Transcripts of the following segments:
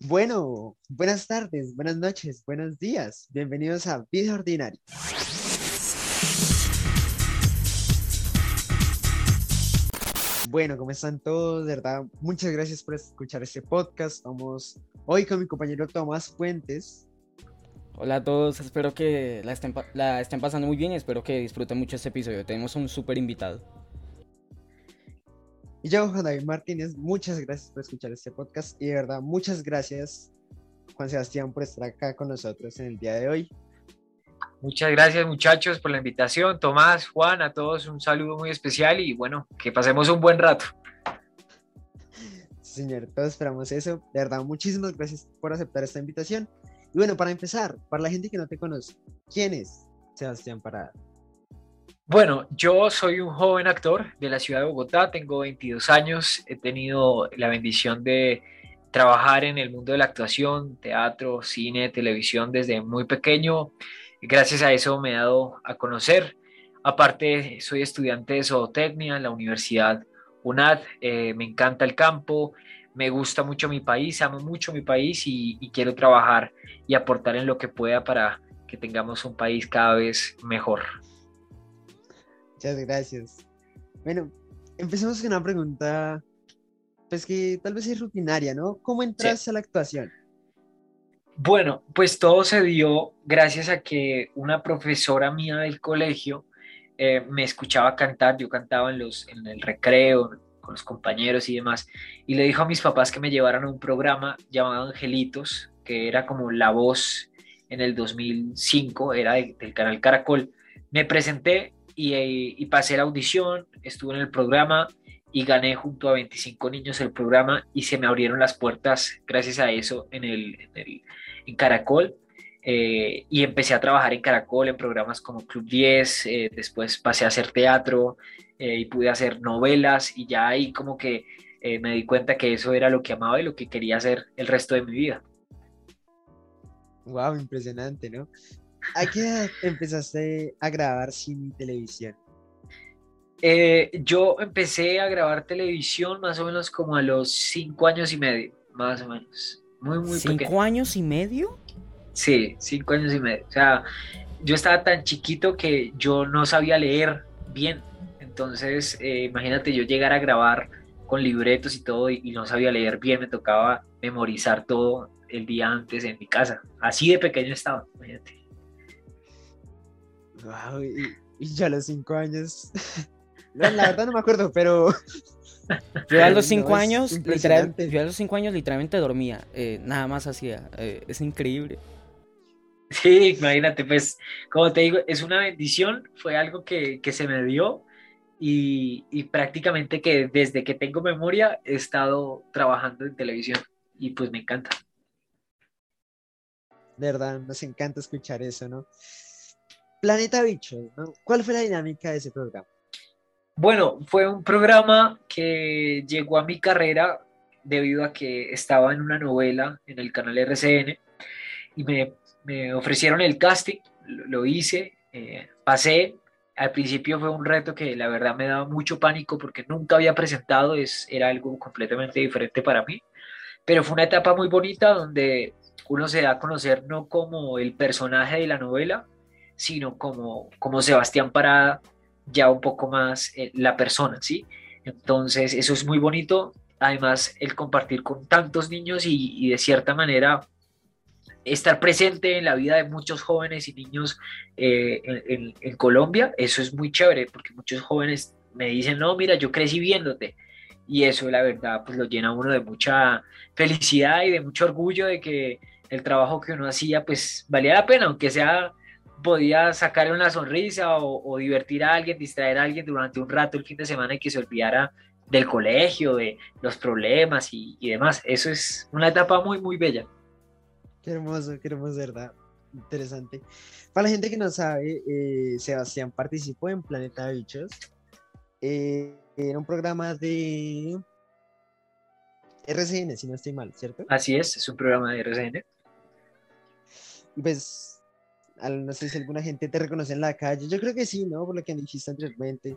Bueno, buenas tardes, buenas noches, buenos días. Bienvenidos a Vida Ordinaria. Bueno, ¿cómo están todos? De verdad, muchas gracias por escuchar este podcast. Vamos hoy con mi compañero Tomás Fuentes. Hola a todos, espero que la estén, la estén pasando muy bien y espero que disfruten mucho este episodio. Tenemos un súper invitado. Y yo, Juan David Martínez, muchas gracias por escuchar este podcast y de verdad, muchas gracias, Juan Sebastián, por estar acá con nosotros en el día de hoy. Muchas gracias muchachos por la invitación. Tomás, Juan, a todos un saludo muy especial y bueno, que pasemos un buen rato. Señor, todos esperamos eso. De verdad, muchísimas gracias por aceptar esta invitación. Y bueno, para empezar, para la gente que no te conoce, ¿quién es Sebastián Parada? Bueno, yo soy un joven actor de la ciudad de Bogotá, tengo 22 años, he tenido la bendición de trabajar en el mundo de la actuación, teatro, cine, televisión desde muy pequeño gracias a eso me he dado a conocer. Aparte, soy estudiante de zootecnia en la Universidad UNAD, eh, me encanta el campo, me gusta mucho mi país, amo mucho mi país y, quiero trabajar y aportar en lo que pueda para que tengamos un país cada vez mejor. Muchas gracias. Bueno, empecemos con una pregunta, pues que tal vez es rutinaria, ¿no? ¿Cómo entras a la actuación? Bueno, pues todo se dio gracias a que una profesora mía del colegio eh, me escuchaba cantar, yo cantaba en, los, en el recreo con los compañeros y demás, y le dijo a mis papás que me llevaran a un programa llamado Angelitos, que era como La Voz en el 2005, era del canal Caracol. Me presenté y, pasé la audición, estuve en el programa y gané junto a 25 niños el programa y se me abrieron las puertas gracias a eso en el, en el en Caracol eh, y empecé a trabajar en Caracol en programas como Club 10, eh, después pasé a hacer teatro eh, y pude hacer novelas y ya ahí como que me di cuenta que eso era lo que amaba y lo que quería hacer el resto de mi vida. Wow, impresionante, ¿no? ¿A qué edad empezaste a grabar cine y televisión? yo empecé a grabar televisión más o menos como a los cinco años y medio, más o menos. Muy, muy ¿Cinco años y medio? Sí, cinco años y medio. O sea, yo estaba tan chiquito que yo no sabía leer bien. Entonces, eh, imagínate yo llegar a grabar con libretos y todo y, no sabía leer bien, me tocaba memorizar todo el día antes en mi casa. Así de pequeño estaba, imagínate. Wow, y, y ya a los cinco años. la verdad no me acuerdo, pero Yo a los cinco años, literalmente, yo a los cinco años literalmente dormía, eh, nada más hacía, eh, es increíble. Sí, imagínate, pues, como te digo, es una bendición, fue algo que, se me dio y, prácticamente que desde que tengo memoria he estado trabajando en televisión y pues me encanta. De verdad, nos encanta escuchar eso, ¿no? Planeta Bichos, ¿no? ¿Cuál fue la dinámica de ese programa? Bueno, fue un programa que llegó a mi carrera debido a que estaba en una novela en el canal RCN y me, ofrecieron el casting, lo, hice, eh, pasé. Al principio fue un reto que la verdad me daba mucho pánico porque nunca había presentado, es, era algo completamente diferente para mí, pero fue una etapa muy bonita donde uno se da a conocer no como el personaje de la novela, sino como, como Sebastián Parada, ya un poco más eh, la persona, ¿sí? Entonces, eso es muy bonito. Además, el compartir con tantos niños y, de cierta manera estar presente en la vida de muchos jóvenes y niños eh, en, Colombia, eso es muy chévere, porque muchos jóvenes me dicen, no, mira, yo crecí viéndote. Y eso, la verdad, pues lo llena uno de mucha felicidad y de mucho orgullo de que el trabajo que uno hacía, pues valía la pena, aunque sea podía sacarle una sonrisa o, divertir a alguien, distraer a alguien durante un rato el fin de semana y que se olvidara del colegio, de los problemas y, demás. Eso es una etapa muy, muy bella. Qué hermoso, qué hermoso, ¿verdad? Interesante. Para la gente que no sabe, eh, Sebastián participó en Planeta Bichos. Eh, era un programa de RCN, si no estoy mal, ¿cierto? Así es, es un programa de RCN. Pues no sé si alguna gente te reconoce en la calle. Yo creo que sí, ¿no? Por lo que dijiste anteriormente.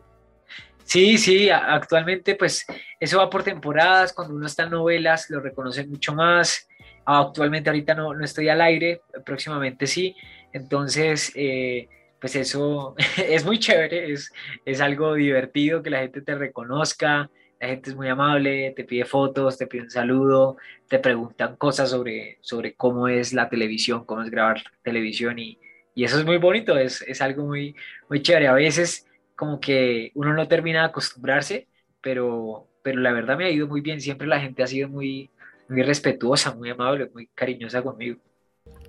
Sí, sí, actualmente pues eso va por temporadas, cuando uno está en novelas lo reconocen mucho más, Actualmente ahorita no, no estoy al aire, próximamente sí. Entonces, eh, pues eso es muy chévere, es, es algo divertido que la gente te reconozca, la gente es muy amable, te pide fotos, te pide un saludo, te preguntan cosas sobre, sobre cómo es la televisión, cómo es grabar televisión y, y eso es muy bonito, es, es, algo muy, muy chévere. A veces como que uno no termina de acostumbrarse, pero, pero la verdad me ha ido muy bien, siempre la gente ha sido muy, muy respetuosa, muy amable, muy cariñosa conmigo.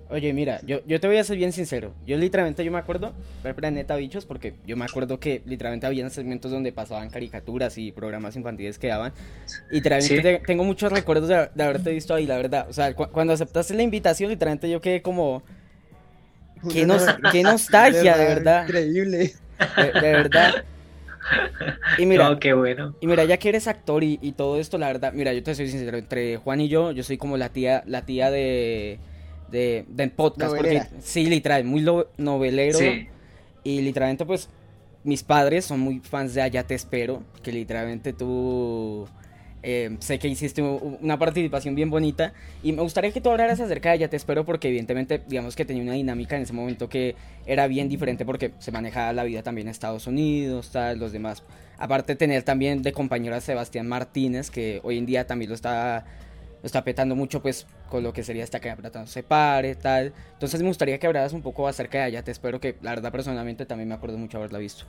Oye, mira, yo, yo te voy a ser bien sincero. Yo literalmente, yo me acuerdo ver Planeta Bichos porque yo me acuerdo que literalmente había segmentos donde pasaban caricaturas y programas infantiles que daban. Y literalmente tengo muchos recuerdos de, haberte visto ahí, la verdad. O sea, cuando aceptaste la invitación, literalmente yo quedé como... Qué, qué nostalgia, de verdad. Increíble. De, verdad. Y mira, qué bueno. Y mira, ya que eres actor y, y, todo esto, la verdad, mira, yo te soy sincero, entre Juan y yo, yo soy como la tía, la tía de, de, de podcast. Porque, sí, literal, muy novelero. Y literalmente, pues, mis padres son muy fans de Allá Te Espero, que literalmente tú... Eh, sé que hiciste una participación bien bonita y me gustaría que tú hablaras acerca de Ya Te Espero porque evidentemente digamos que tenía una dinámica en ese momento que era bien diferente porque se manejaba la vida también en Estados Unidos, tal, los demás. Aparte tener también de compañero a Sebastián Martínez que hoy en día también lo está lo está petando mucho pues con lo que sería esta que no se pare, tal. Entonces me gustaría que hablaras un poco acerca de ella, te espero que la verdad personalmente también me acuerdo mucho haberla visto.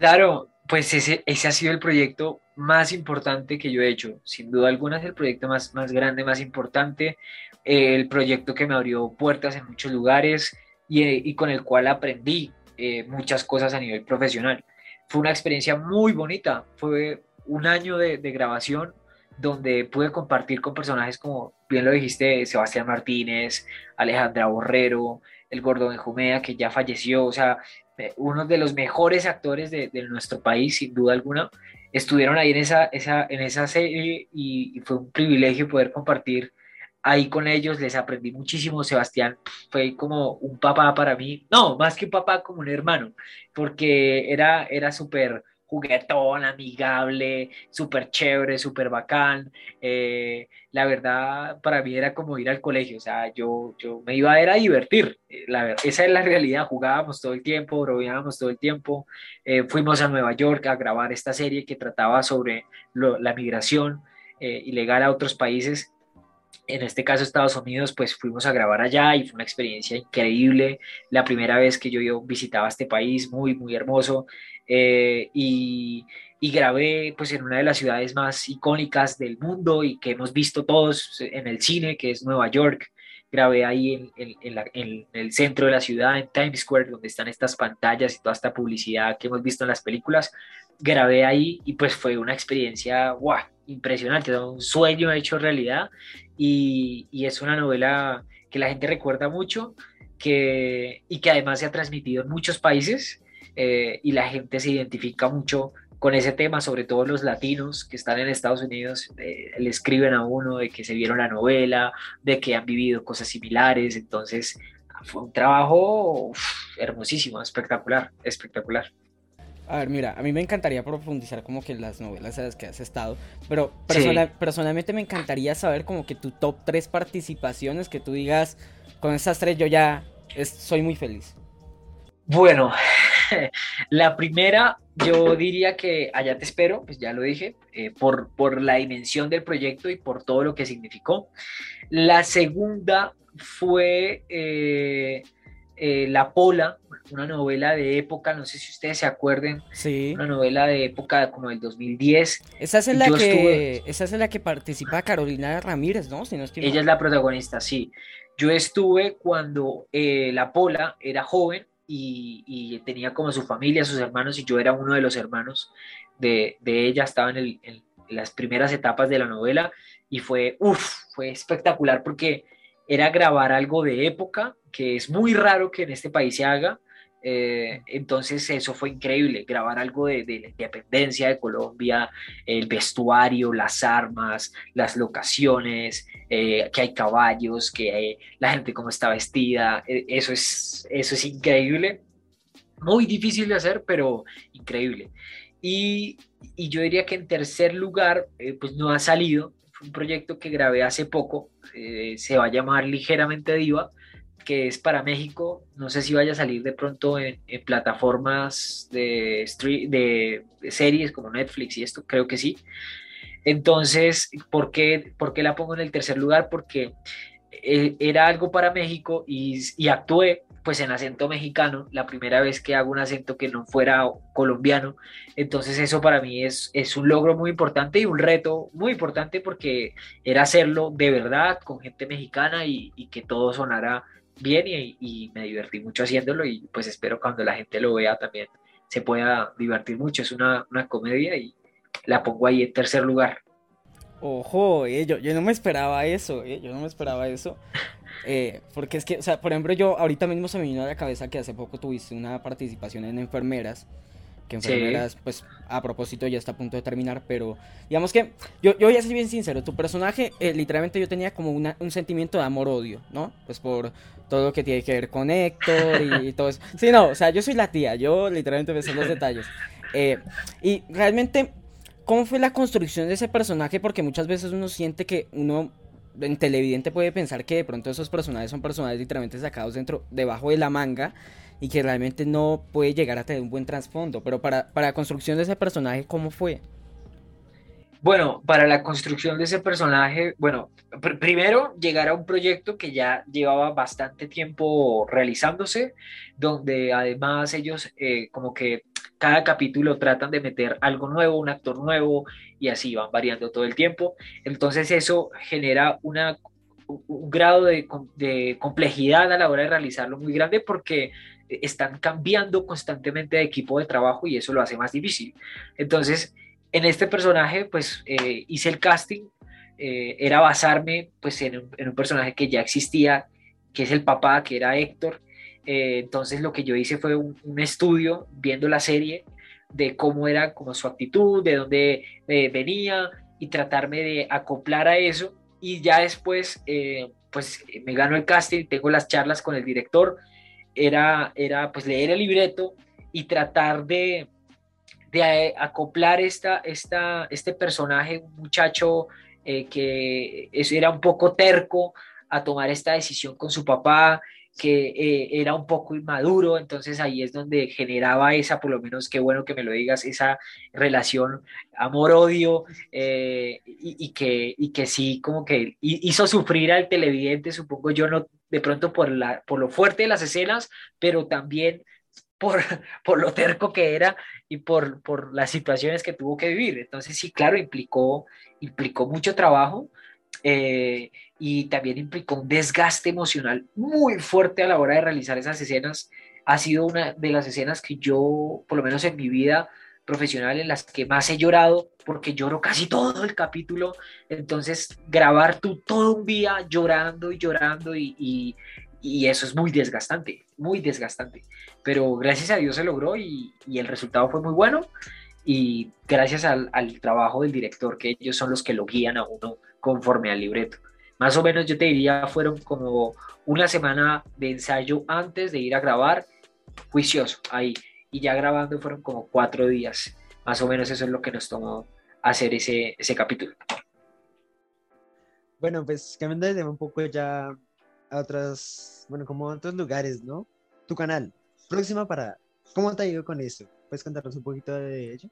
Claro, pues ese, ese ha sido el proyecto más importante que yo he hecho, sin duda alguna es el proyecto más, más grande, más importante, el proyecto que me abrió puertas en muchos lugares y, y con el cual aprendí eh, muchas cosas a nivel profesional. Fue una experiencia muy bonita, fue un año de, de grabación donde pude compartir con personajes como, bien lo dijiste, Sebastián Martínez, Alejandra Borrero, el Gordo Benjumea, que ya falleció, o sea, eh, uno de los mejores actores de, nuestro país, sin duda alguna, estuvieron ahí en esa, esa, en esa serie y, y, fue un privilegio poder compartir ahí con ellos, les aprendí muchísimo, Sebastián fue como un papá para mí, no, más que un papá, como un hermano, porque era, era súper juguetón, amigable, súper chévere, súper bacán. Eh, la verdad, para mí era como ir al colegio, o sea, yo, yo me iba a, ir a divertir. Eh, la, esa es la realidad, jugábamos todo el tiempo, bromeábamos todo el tiempo. Eh, fuimos a Nueva York a grabar esta serie que trataba sobre la migración ilegal a otros países en este caso Estados Unidos, pues fuimos a grabar allá y fue una experiencia increíble. La primera vez que yo, visitaba este país, muy, muy hermoso. Eh, y, y, grabé pues en una de las ciudades más icónicas del mundo y que hemos visto todos en el cine, que es Nueva York. Grabé ahí en, en, en, el centro de la ciudad, en Times Square, donde están estas pantallas y toda esta publicidad que hemos visto en las películas. Grabé ahí y pues fue una experiencia wow, impresionante, un sueño hecho realidad y, y es una novela que la gente recuerda mucho que, y que además se ha transmitido en muchos países eh, y la gente se identifica mucho con ese tema, sobre todo los latinos que están en Estados Unidos, eh, le escriben a uno de que se vieron la novela, de que han vivido cosas similares, entonces fue un trabajo hermosísimo, espectacular, espectacular. A ver, mira, a mí me encantaría profundizar como que las novelas en las que has estado, pero personalmente me encantaría saber como que tu top 3 participaciones, que tú digas, con esas tres yo ya soy muy feliz. Bueno, la primera, yo diría que allá te espero, pues ya lo dije, eh, por, por la dimensión del proyecto y por todo lo que significó. La segunda fue eh, eh, La Pola, una novela de época, no sé si ustedes se acuerden, sí. una novela de época como del 2010. Esa es en la, que, esa es en la que participa Carolina Ramírez, ¿no? Si no Ella es la protagonista, sí. Yo estuve cuando La Pola era joven y, tenía como su familia, sus hermanos, y yo era uno de los hermanos de, ella, estaba en, las primeras etapas de la novela y fue, uff, fue espectacular porque era grabar algo de época, que es muy raro que en este país se haga, eh, entonces eso fue increíble, grabar algo de, la independencia de Colombia, el vestuario, las armas, las locaciones, eh, que hay caballos, que la gente cómo está vestida, eso es, eso es increíble. Muy difícil de hacer, pero increíble. Y, y yo diría que en tercer lugar, eh, pues no ha salido, un proyecto que grabé hace poco, eh, se va a llamar Ligeramente Diva, que es para México. No sé si vaya a salir de pronto en, plataformas de, de, series como Netflix y esto, creo que sí. Entonces, ¿por qué, ¿por qué la pongo en el tercer lugar? Porque eh, era algo para México y, y, actué pues en acento mexicano, la primera vez que hago un acento que no fuera colombiano. Entonces eso para mí es, es un logro muy importante y un reto muy importante porque era hacerlo de verdad con gente mexicana y, y que todo sonara bien y, me divertí mucho haciéndolo y pues espero cuando la gente lo vea también se pueda divertir mucho. Es una, una comedia y la pongo ahí en tercer lugar. Ojo, eh, yo, no me esperaba eso, eh, yo no me esperaba eso. Eh, porque es que, o sea, por ejemplo, yo ahorita mismo se me vino a la cabeza que hace poco tuviste una participación en Enfermeras que enfermeras, pues a propósito ya está a punto de terminar, pero digamos que yo, yo voy a ser bien sincero, tu personaje, eh, literalmente yo tenía como una, un sentimiento de amor-odio, ¿no? Pues por todo lo que tiene que ver con Héctor y, todo eso. Sí, no, o sea, yo soy la tía, yo literalmente me sé los detalles. Eh, y realmente, ¿cómo fue la construcción de ese personaje? Porque muchas veces uno siente que uno en televidente puede pensar que de pronto esos personajes son personajes literalmente sacados dentro, debajo de la manga y que realmente no puede llegar a tener un buen trasfondo. Pero para, para la construcción de ese personaje, ¿cómo fue? Bueno, para la construcción de ese personaje, bueno, primero llegar a un proyecto que ya llevaba bastante tiempo realizándose, donde además ellos eh, como que cada capítulo tratan de meter algo nuevo, un actor nuevo, y así van variando todo el tiempo. Entonces eso genera una, un grado de, complejidad a la hora de realizarlo muy grande porque están cambiando constantemente de equipo de trabajo y eso lo hace más difícil. Entonces, en este personaje, pues eh, hice el casting, eh, era basarme pues en un, personaje que ya existía, que es el papá, que era Héctor. Eh, entonces lo que yo hice fue un, estudio viendo la serie de cómo era como su actitud, de dónde venía y tratarme de acoplar a eso. Y ya después, pues me gano el casting, tengo las charlas con el director, era, era pues leer el libreto y tratar de, de acoplar esta, esta, este personaje, un muchacho eh, que era un poco terco a tomar esta decisión con su papá, que eh, era un poco inmaduro, entonces ahí es donde generaba esa, por lo menos qué bueno que me lo digas, esa relación amor-odio eh, y, que, y que sí como que hizo sufrir al televidente, supongo yo, no de pronto por, la, por lo fuerte de las escenas, pero también por, por lo terco que era y por, por las situaciones que tuvo que vivir. Entonces sí, claro, implicó, implicó mucho trabajo eh, y también implicó un desgaste emocional muy fuerte a la hora de realizar esas escenas. Ha sido una de las escenas que yo, por lo menos en mi vida, profesional en las que más he llorado, porque lloro casi todo el capítulo. Entonces, grabar tú todo un día llorando y llorando y, y, eso es muy desgastante, muy desgastante. Pero gracias a Dios se logró y, y el resultado fue muy bueno. Y gracias al, al, trabajo del director, que ellos son los que lo guían a uno conforme al libreto. Más o menos yo te diría, fueron como una semana de ensayo antes de ir a grabar, juicioso, ahí y ya grabando fueron como cuatro días. Más o menos eso es lo que nos tomó hacer ese, ese capítulo. Bueno, pues cambiando de un poco ya a otras, bueno, como a otros lugares, ¿no? Tu canal, próxima parada. ¿Cómo te ha ido con eso? ¿Puedes contarnos un poquito de ello?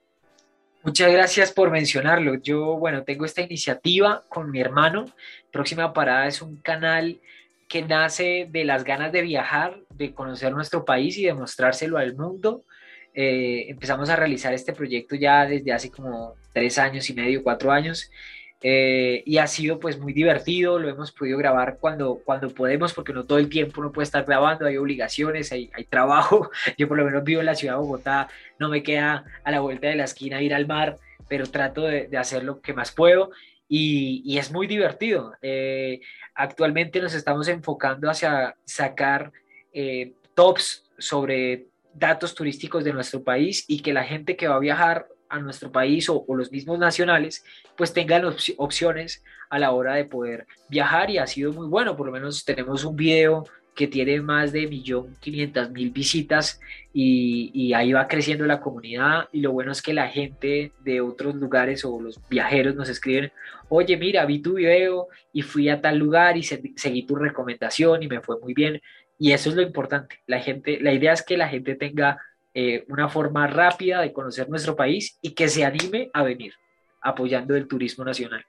Muchas gracias por mencionarlo. Yo, bueno, tengo esta iniciativa con mi hermano. Próxima Parada es un canal que nace de las ganas de viajar, de conocer nuestro país y de mostrárselo al mundo. Eh, empezamos a realizar este proyecto ya desde hace como tres años y medio, cuatro años, eh, y ha sido pues muy divertido, lo hemos podido grabar cuando, cuando podemos, porque no todo el tiempo uno puede estar grabando, hay obligaciones, hay, trabajo, yo por lo menos vivo en la ciudad de Bogotá, no me queda a la vuelta de la esquina ir al mar, pero trato de, hacer lo que más puedo y, y es muy divertido. Eh, Actualmente nos estamos enfocando hacia sacar eh, tops sobre datos turísticos de nuestro país y que la gente que va a viajar a nuestro país o, los mismos nacionales, pues tengan opciones a la hora de poder viajar y ha sido muy bueno. Por lo menos tenemos un video que tiene más de 1.500.000 visitas y, y, ahí va creciendo la comunidad. Y lo bueno es que la gente de otros lugares o los viajeros nos escriben, oye mira, vi tu video y fui a tal lugar y seguí tu recomendación y me fue muy bien y eso es lo importante, la gente, la idea es que la gente tenga eh, una forma rápida de conocer nuestro país y que se anime a venir apoyando el turismo nacional.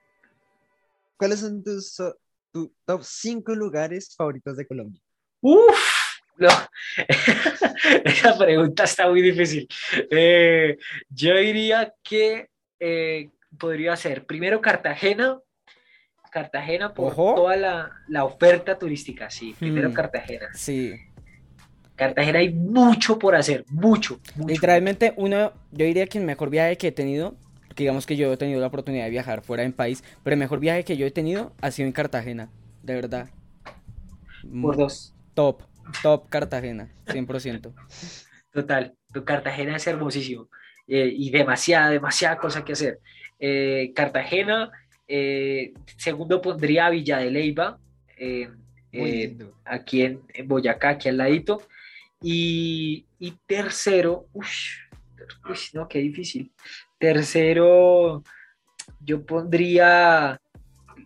¿Cuáles son tus top 5 lugares favoritos de Colombia? Uf, no. Esa pregunta está muy difícil. Eh, yo diría que eh, podría ser primero Cartagena. Cartagena por toda la, oferta turística, sí. Primero hmm. Cartagena. Sí. Cartagena hay mucho por hacer, mucho, Literalmente, uno, yo diría que el mejor viaje que he tenido, digamos que yo he tenido la oportunidad de viajar fuera del país, pero el mejor viaje que yo he tenido ha sido en Cartagena, de verdad. Por dos. Top, top Cartagena, 100%. Total, tu Cartagena es hermosísimo eh, y demasiada, demasiada cosa que hacer. Eh, Cartagena, eh, segundo pondría Villa de Leyva, aquí en, Boyacá, aquí al ladito. Y, tercero, uy, no, qué difícil. Tercero, yo pondría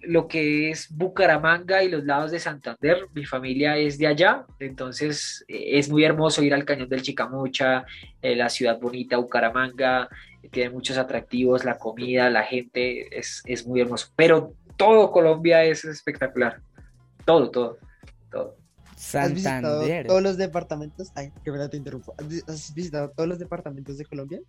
lo que es Bucaramanga y los lados de Santander. Mi familia es de allá, entonces eh, es muy hermoso ir al Cañón del Chicamocha, eh, la ciudad bonita, Bucaramanga, tiene muchos atractivos, la comida, la gente, es, muy hermoso. Pero todo Colombia es espectacular. Todo, todo, todo. Santander. ¿Has todos los departamentos? Ay, que verdad te interrumpo. ¿Has visitado todos los departamentos de Colombia?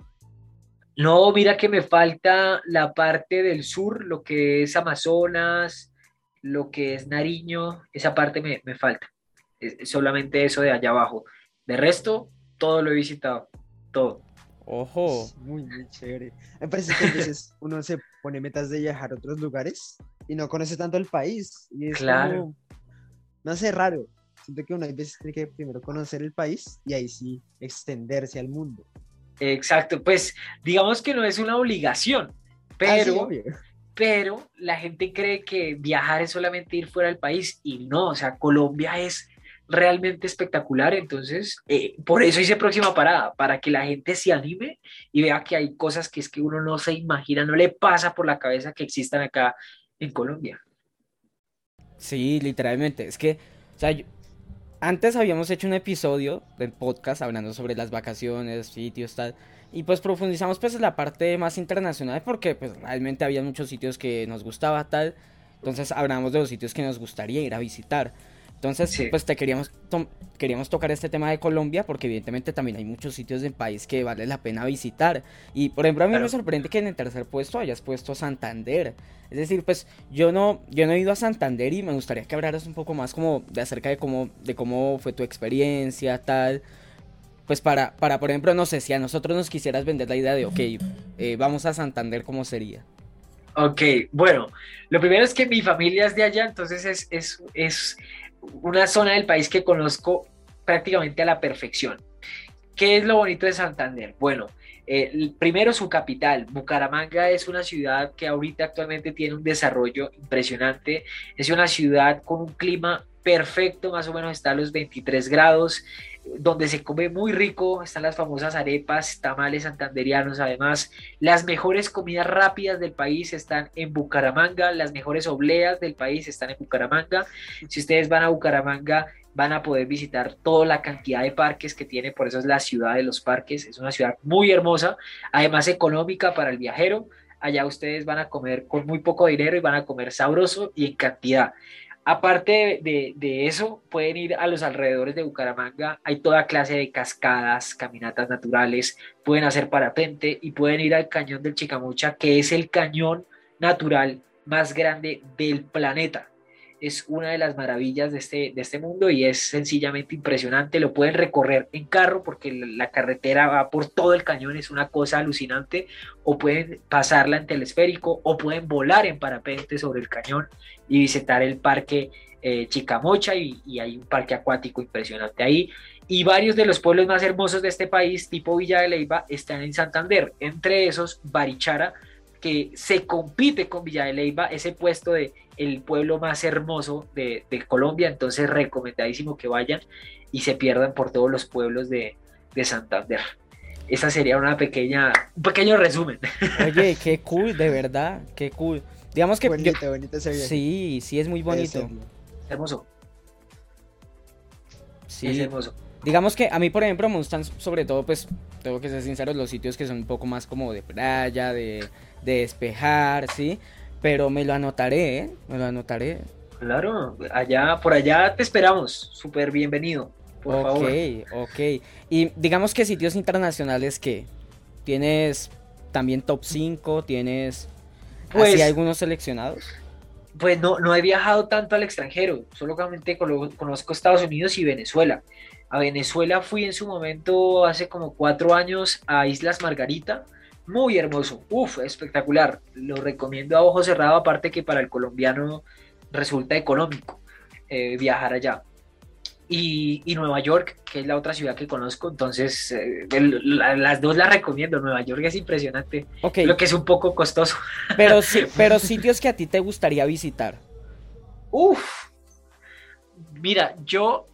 No, mira que me falta la parte del sur, lo que es Amazonas, lo que es Nariño, esa parte me, falta. Es solamente eso de allá abajo. De resto, todo lo he visitado, todo. Ojo. muy, muy chévere. Me parece que a veces uno se pone metas de viajar a otros lugares y no conoce tanto el país. Y es claro. no sé, raro. Siento que uno a veces tiene que primero conocer el país y ahí sí extenderse al mundo. Exacto, pues digamos que no es una obligación, ah, pero, pero la gente cree que viajar es solamente ir fuera del país y no, o sea, Colombia es realmente espectacular, entonces eh, por eso hice próxima parada, para que la gente se anime y vea que hay cosas que es que uno no se imagina, no le pasa por la cabeza que existan acá en Colombia. Sí, literalmente, es que, o sea, antes habíamos hecho un episodio del podcast hablando sobre las vacaciones, sitios, tal. Y pues profundizamos pues en la parte más internacional porque pues realmente había muchos sitios que nos gustaba tal. Entonces hablamos de los sitios que nos gustaría ir a visitar. Entonces, pues te queríamos, queríamos tocar este tema de Colombia porque evidentemente también hay muchos sitios del país que vale la pena visitar. Y por ejemplo, a mí me sorprende que en el tercer puesto hayas puesto Santander. Es decir, pues yo no, yo no he ido a Santander y me gustaría que hablaras un poco más como de acerca de cómo, de cómo fue tu experiencia, tal. Pues para, para, por ejemplo, no sé, si a nosotros nos quisieras vender la idea de, ok, eh, vamos a Santander, ¿cómo sería? Ok, bueno, lo primero es que mi familia es de allá, entonces es, es, es una zona del país que conozco prácticamente a la perfección. ¿Qué es lo bonito de Santander? Bueno, eh, primero su capital, Bucaramanga es una ciudad que ahorita actualmente tiene un desarrollo impresionante, es una ciudad con un clima perfecto, más o menos está a los 23 grados, donde se come muy rico, están las famosas arepas, tamales santanderianos, además las mejores comidas rápidas del país están en Bucaramanga, las mejores obleas del país están en Bucaramanga. Si ustedes van a Bucaramanga, van a poder visitar toda la cantidad de parques que tiene, por eso es la ciudad de los parques, es una ciudad muy hermosa, además económica para el viajero. Allá ustedes van a comer con muy poco dinero y van a comer sabroso y en cantidad. Aparte de, eso, pueden ir a los alrededores de Bucaramanga. Hay toda clase de cascadas, caminatas naturales, pueden hacer parapente y pueden ir al cañón del Chicamocha, que es el cañón natural más grande del planeta es una de las maravillas de este, de este mundo y es sencillamente impresionante. Lo pueden recorrer en carro porque la carretera va por todo el cañón, es una cosa alucinante, o pueden pasarla en telesférico, o pueden volar en parapente sobre el cañón y visitar el parque eh, Chicamocha y, y, hay un parque acuático impresionante ahí. Y varios de los pueblos más hermosos de este país, tipo Villa de Leyva, están en Santander, entre esos Barichara, que se compite con Villa de Leyva ese puesto de el pueblo más hermoso de, Colombia, entonces recomendadísimo que vayan y se pierdan por todos los pueblos de, de Santander. Esa sería una pequeña, un pequeño resumen. Oye, qué cool, de verdad, qué cool. Digamos que... Bonito, bonito ese Sí, sí, es muy bonito. hermoso. Sí. Es hermoso. Digamos que a mí, por ejemplo, me gustan sobre todo, pues, tengo que ser sincero, los sitios que son un poco más como de playa, de, despejar, ¿sí? Pero me lo anotaré, ¿eh? Me lo anotaré. Claro, allá, por allá te esperamos. Súper bienvenido, por favor. Ok, ok. Y digamos que sitios internacionales que tienes también top 5, tienes pues, algunos seleccionados. Pues no, no he viajado tanto al extranjero, solamente conozco Estados Unidos y Venezuela. A Venezuela fui en su momento hace como cuatro años a Islas Margarita, muy hermoso, uff, espectacular. Lo recomiendo a ojo cerrado, aparte que para el colombiano resulta económico eh, viajar allá. Y, Nueva York, que es la otra ciudad que conozco, entonces eh, las dos las recomiendo. Nueva York es impresionante, lo que es un poco costoso. Pero, sí, pero sitios que a ti te gustaría visitar. Uf, mira, yo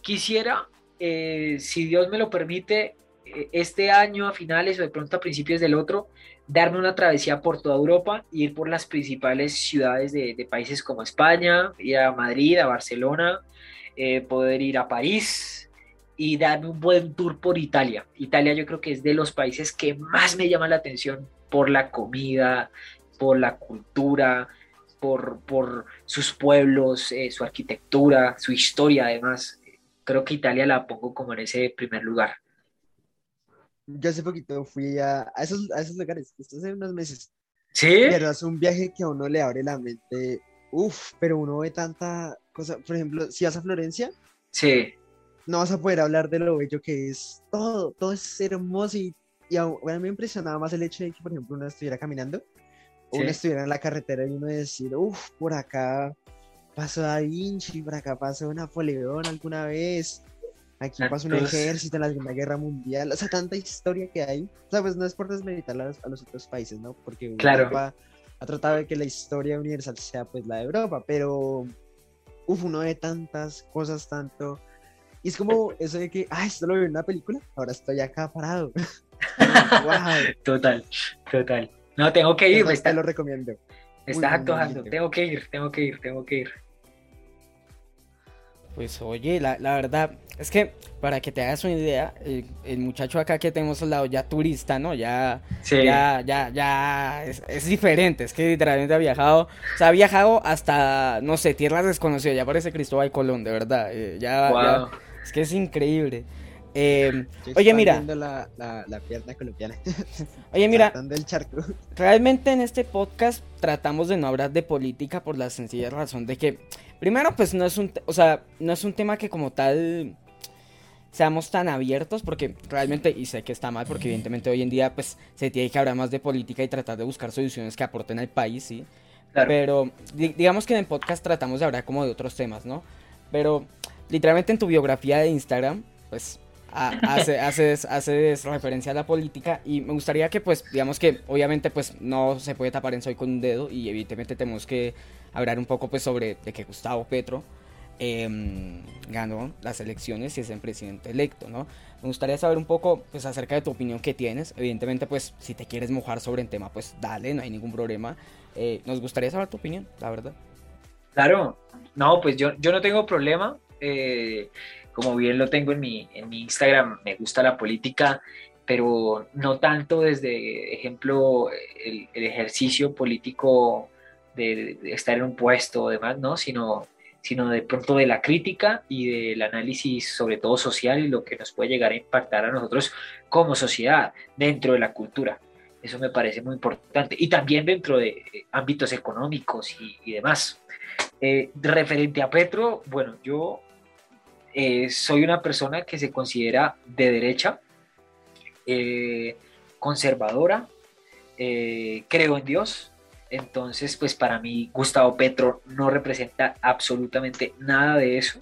quisiera, eh, si Dios me lo permite, eh, este año a finales o de pronto a principios del otro, darme una travesía por toda Europa, ir por las principales ciudades de, países como España, ir a Madrid, a Barcelona, eh, poder ir a París y darme un buen tour por Italia. Italia yo creo que es de los países que más me llama la atención por la comida, por la cultura, por, sus pueblos, su arquitectura, su historia además. Creo que Italia la pongo como en ese primer lugar. Yo hace poquito fui a, esos, a esos lugares, hace unos meses. Sí. Pero es un viaje que a uno le abre la mente. Uf, pero uno ve tanta cosa. Por ejemplo, si vas a Florencia. Sí. No vas a poder hablar de lo bello que es todo. Todo es hermoso y, y a, mí me impresionaba más el hecho de que, por ejemplo, uno estuviera caminando o uno estuviera en la carretera y uno decir, uf, por acá pasó Da Vinci, por acá pasó Napoleón alguna vez Aquí pasó un ejército en la Segunda Guerra Mundial, o sea, tanta historia que hay. O sea, pues no es por desmeritar a los, otros países, ¿no? Porque Europa ha tratado de que la historia universal sea pues la de Europa, pero uf, uno ve tantas cosas, tanto. Y es como eso de que, ah, esto lo vi en una película, ahora estoy acá parado. Total, total. No, tengo que ir. Te lo recomiendo. Estás actuando, tengo que ir, tengo que ir, tengo que ir. Pues oye, la, la verdad, es que para que te hagas una idea, el, muchacho acá que tenemos al lado ya turista, ¿no? Ya, ya, ya, ya es, diferente, es que literalmente ha viajado, o sea, ha viajado hasta, no sé, tierras desconocidas, ya parece Cristóbal Colón, de verdad, eh, ya, es que es increíble. Eh, oye, mira. La, la, pierna colombiana. Oye, mira. El charco. Realmente en este podcast tratamos de no hablar de política por la sencilla razón de que, primero, pues no es un, o sea, no es un tema que como tal seamos tan abiertos, porque realmente, y sé que está mal, porque evidentemente hoy en día pues se tiene que hablar más de política y tratar de buscar soluciones que aporten al país, ¿sí? Pero digamos que en el podcast tratamos de hablar como de otros temas, ¿no? Pero literalmente en tu biografía de Instagram, pues hace, haces, haces referencia a la política y me gustaría que pues digamos que obviamente pues no se puede tapar en soy con un dedo y evidentemente tenemos que hablar un poco pues sobre de que Gustavo Petro Em, ganó las elecciones y es el presidente electo, ¿no? Me gustaría saber un poco, pues, acerca de tu opinión que tienes. Evidentemente, pues, si te quieres mojar sobre el tema, pues, dale, no hay ningún problema. Eh, nos gustaría saber tu opinión, la verdad. Claro, no, pues yo, yo no tengo problema. Eh, como bien lo tengo en mi, en mi Instagram, me gusta la política, pero no tanto desde, ejemplo, el, ejercicio político de, estar en un puesto o demás, ¿no? Sino sino de pronto de la crítica y del análisis sobre todo social y lo que nos puede llegar a impactar a nosotros como sociedad dentro de la cultura. Eso me parece muy importante. Y también dentro de eh, ámbitos económicos y, demás. Eh, referente a Petro, bueno, yo eh, soy una persona que se considera de derecha, conservadora, creo en Dios, entonces, pues para mí Gustavo Petro no representa absolutamente nada de eso.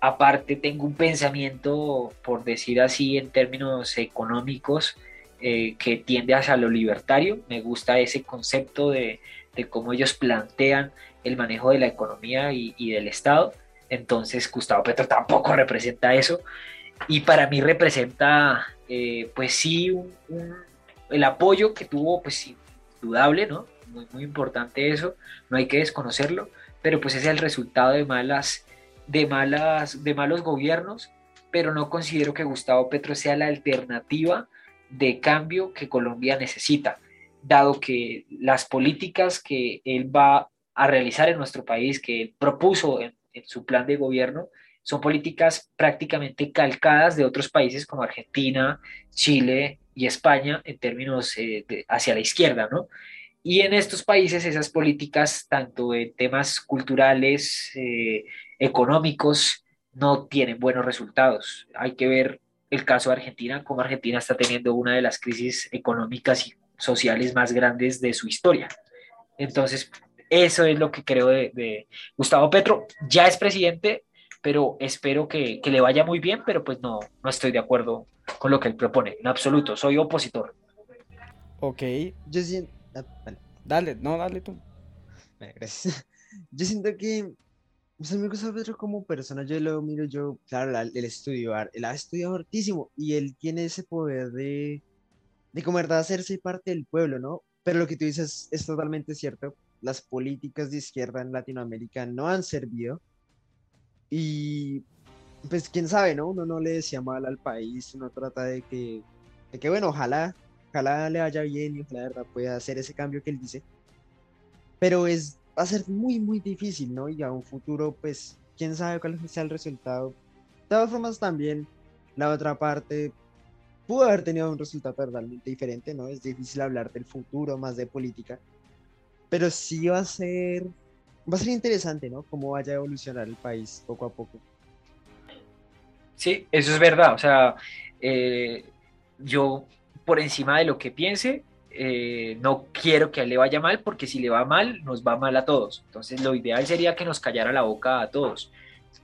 Aparte, tengo un pensamiento, por decir así, en términos económicos, eh, que tiende hacia lo libertario. Me gusta ese concepto de, de cómo ellos plantean el manejo de la economía y, y del Estado. Entonces Gustavo Petro tampoco representa eso. Y para mí representa, eh, pues sí, el apoyo que tuvo, pues indudable, ¿no? Muy, muy importante eso, no hay que desconocerlo, pero pues es el resultado de malas, de malas, de malos gobiernos, pero no considero que Gustavo Petro sea la alternativa de cambio que Colombia necesita, dado que las políticas que él va a realizar en nuestro país, que él propuso en, su plan de gobierno, son políticas prácticamente calcadas de otros países como Argentina, Chile y España en términos eh, hacia la izquierda, ¿no? Y en estos países esas políticas, tanto en temas culturales, eh, económicos, no tienen buenos resultados. Hay que ver el caso de Argentina, como Argentina está teniendo una de las crisis económicas y sociales más grandes de su historia. Entonces, eso es lo que creo de, Gustavo Petro. Ya es presidente, pero espero que, le vaya muy bien, pero pues no, no estoy de acuerdo con lo que él propone, en absoluto, soy opositor. Ok. Yo siento... Ah, dale, no, dale tú. Gracias. Yo siento que pues a mí Gustavo Petro como persona, yo lo miro, yo, claro, el estudio, él ha estudiado hartísimo y él tiene ese poder de, de como verdad hacerse parte del pueblo, ¿no? Pero lo que tú dices es totalmente cierto. Las políticas de izquierda en Latinoamérica no han servido. Y pues quién sabe, ¿no? Uno no le decía mal al país, uno trata de que, de que bueno, ojalá, ojalá le vaya bien y ojalá la verdad pueda hacer ese cambio que él dice. Pero es, va a ser muy, muy difícil, ¿no? Y a un futuro, pues, quién sabe cuál sea el resultado. De todas formas, también la otra parte pudo haber tenido un resultado totalmente diferente, ¿no? Es difícil hablar del futuro, más de política, pero sí va a ser, va a ser interesante, ¿no? Cómo vaya a evolucionar el país poco a poco. Sí, eso es verdad, o sea, eh, yo por encima de lo que piense, eh, no quiero que le vaya mal, porque si le va mal, nos va mal a todos. Entonces, lo ideal sería que nos callara la boca a todos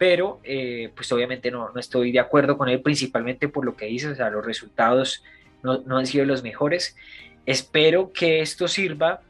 pero eh, pues obviamente no, no, estoy de acuerdo con él, principalmente por lo que dice, o sea, los resultados no, no han sido los mejores. Espero que esto sirva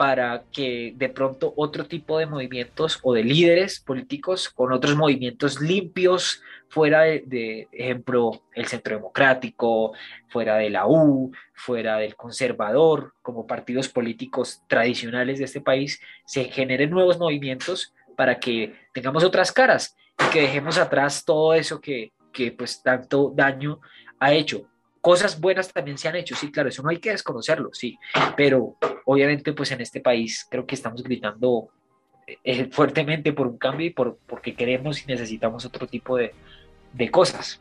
para que de pronto otro tipo de movimientos o de líderes políticos con otros movimientos limpios fuera de, ejemplo, el Centro Democrático, fuera de la U, fuera del Conservador, como partidos políticos tradicionales de este país, se generen nuevos movimientos para que tengamos otras caras y que dejemos atrás todo eso que, que pues tanto daño ha hecho. Cosas buenas también se han hecho, sí, claro, eso no hay que desconocerlo, sí, pero obviamente pues en este país creo que estamos gritando eh, fuertemente por un cambio y por, porque queremos y necesitamos otro tipo de, de cosas.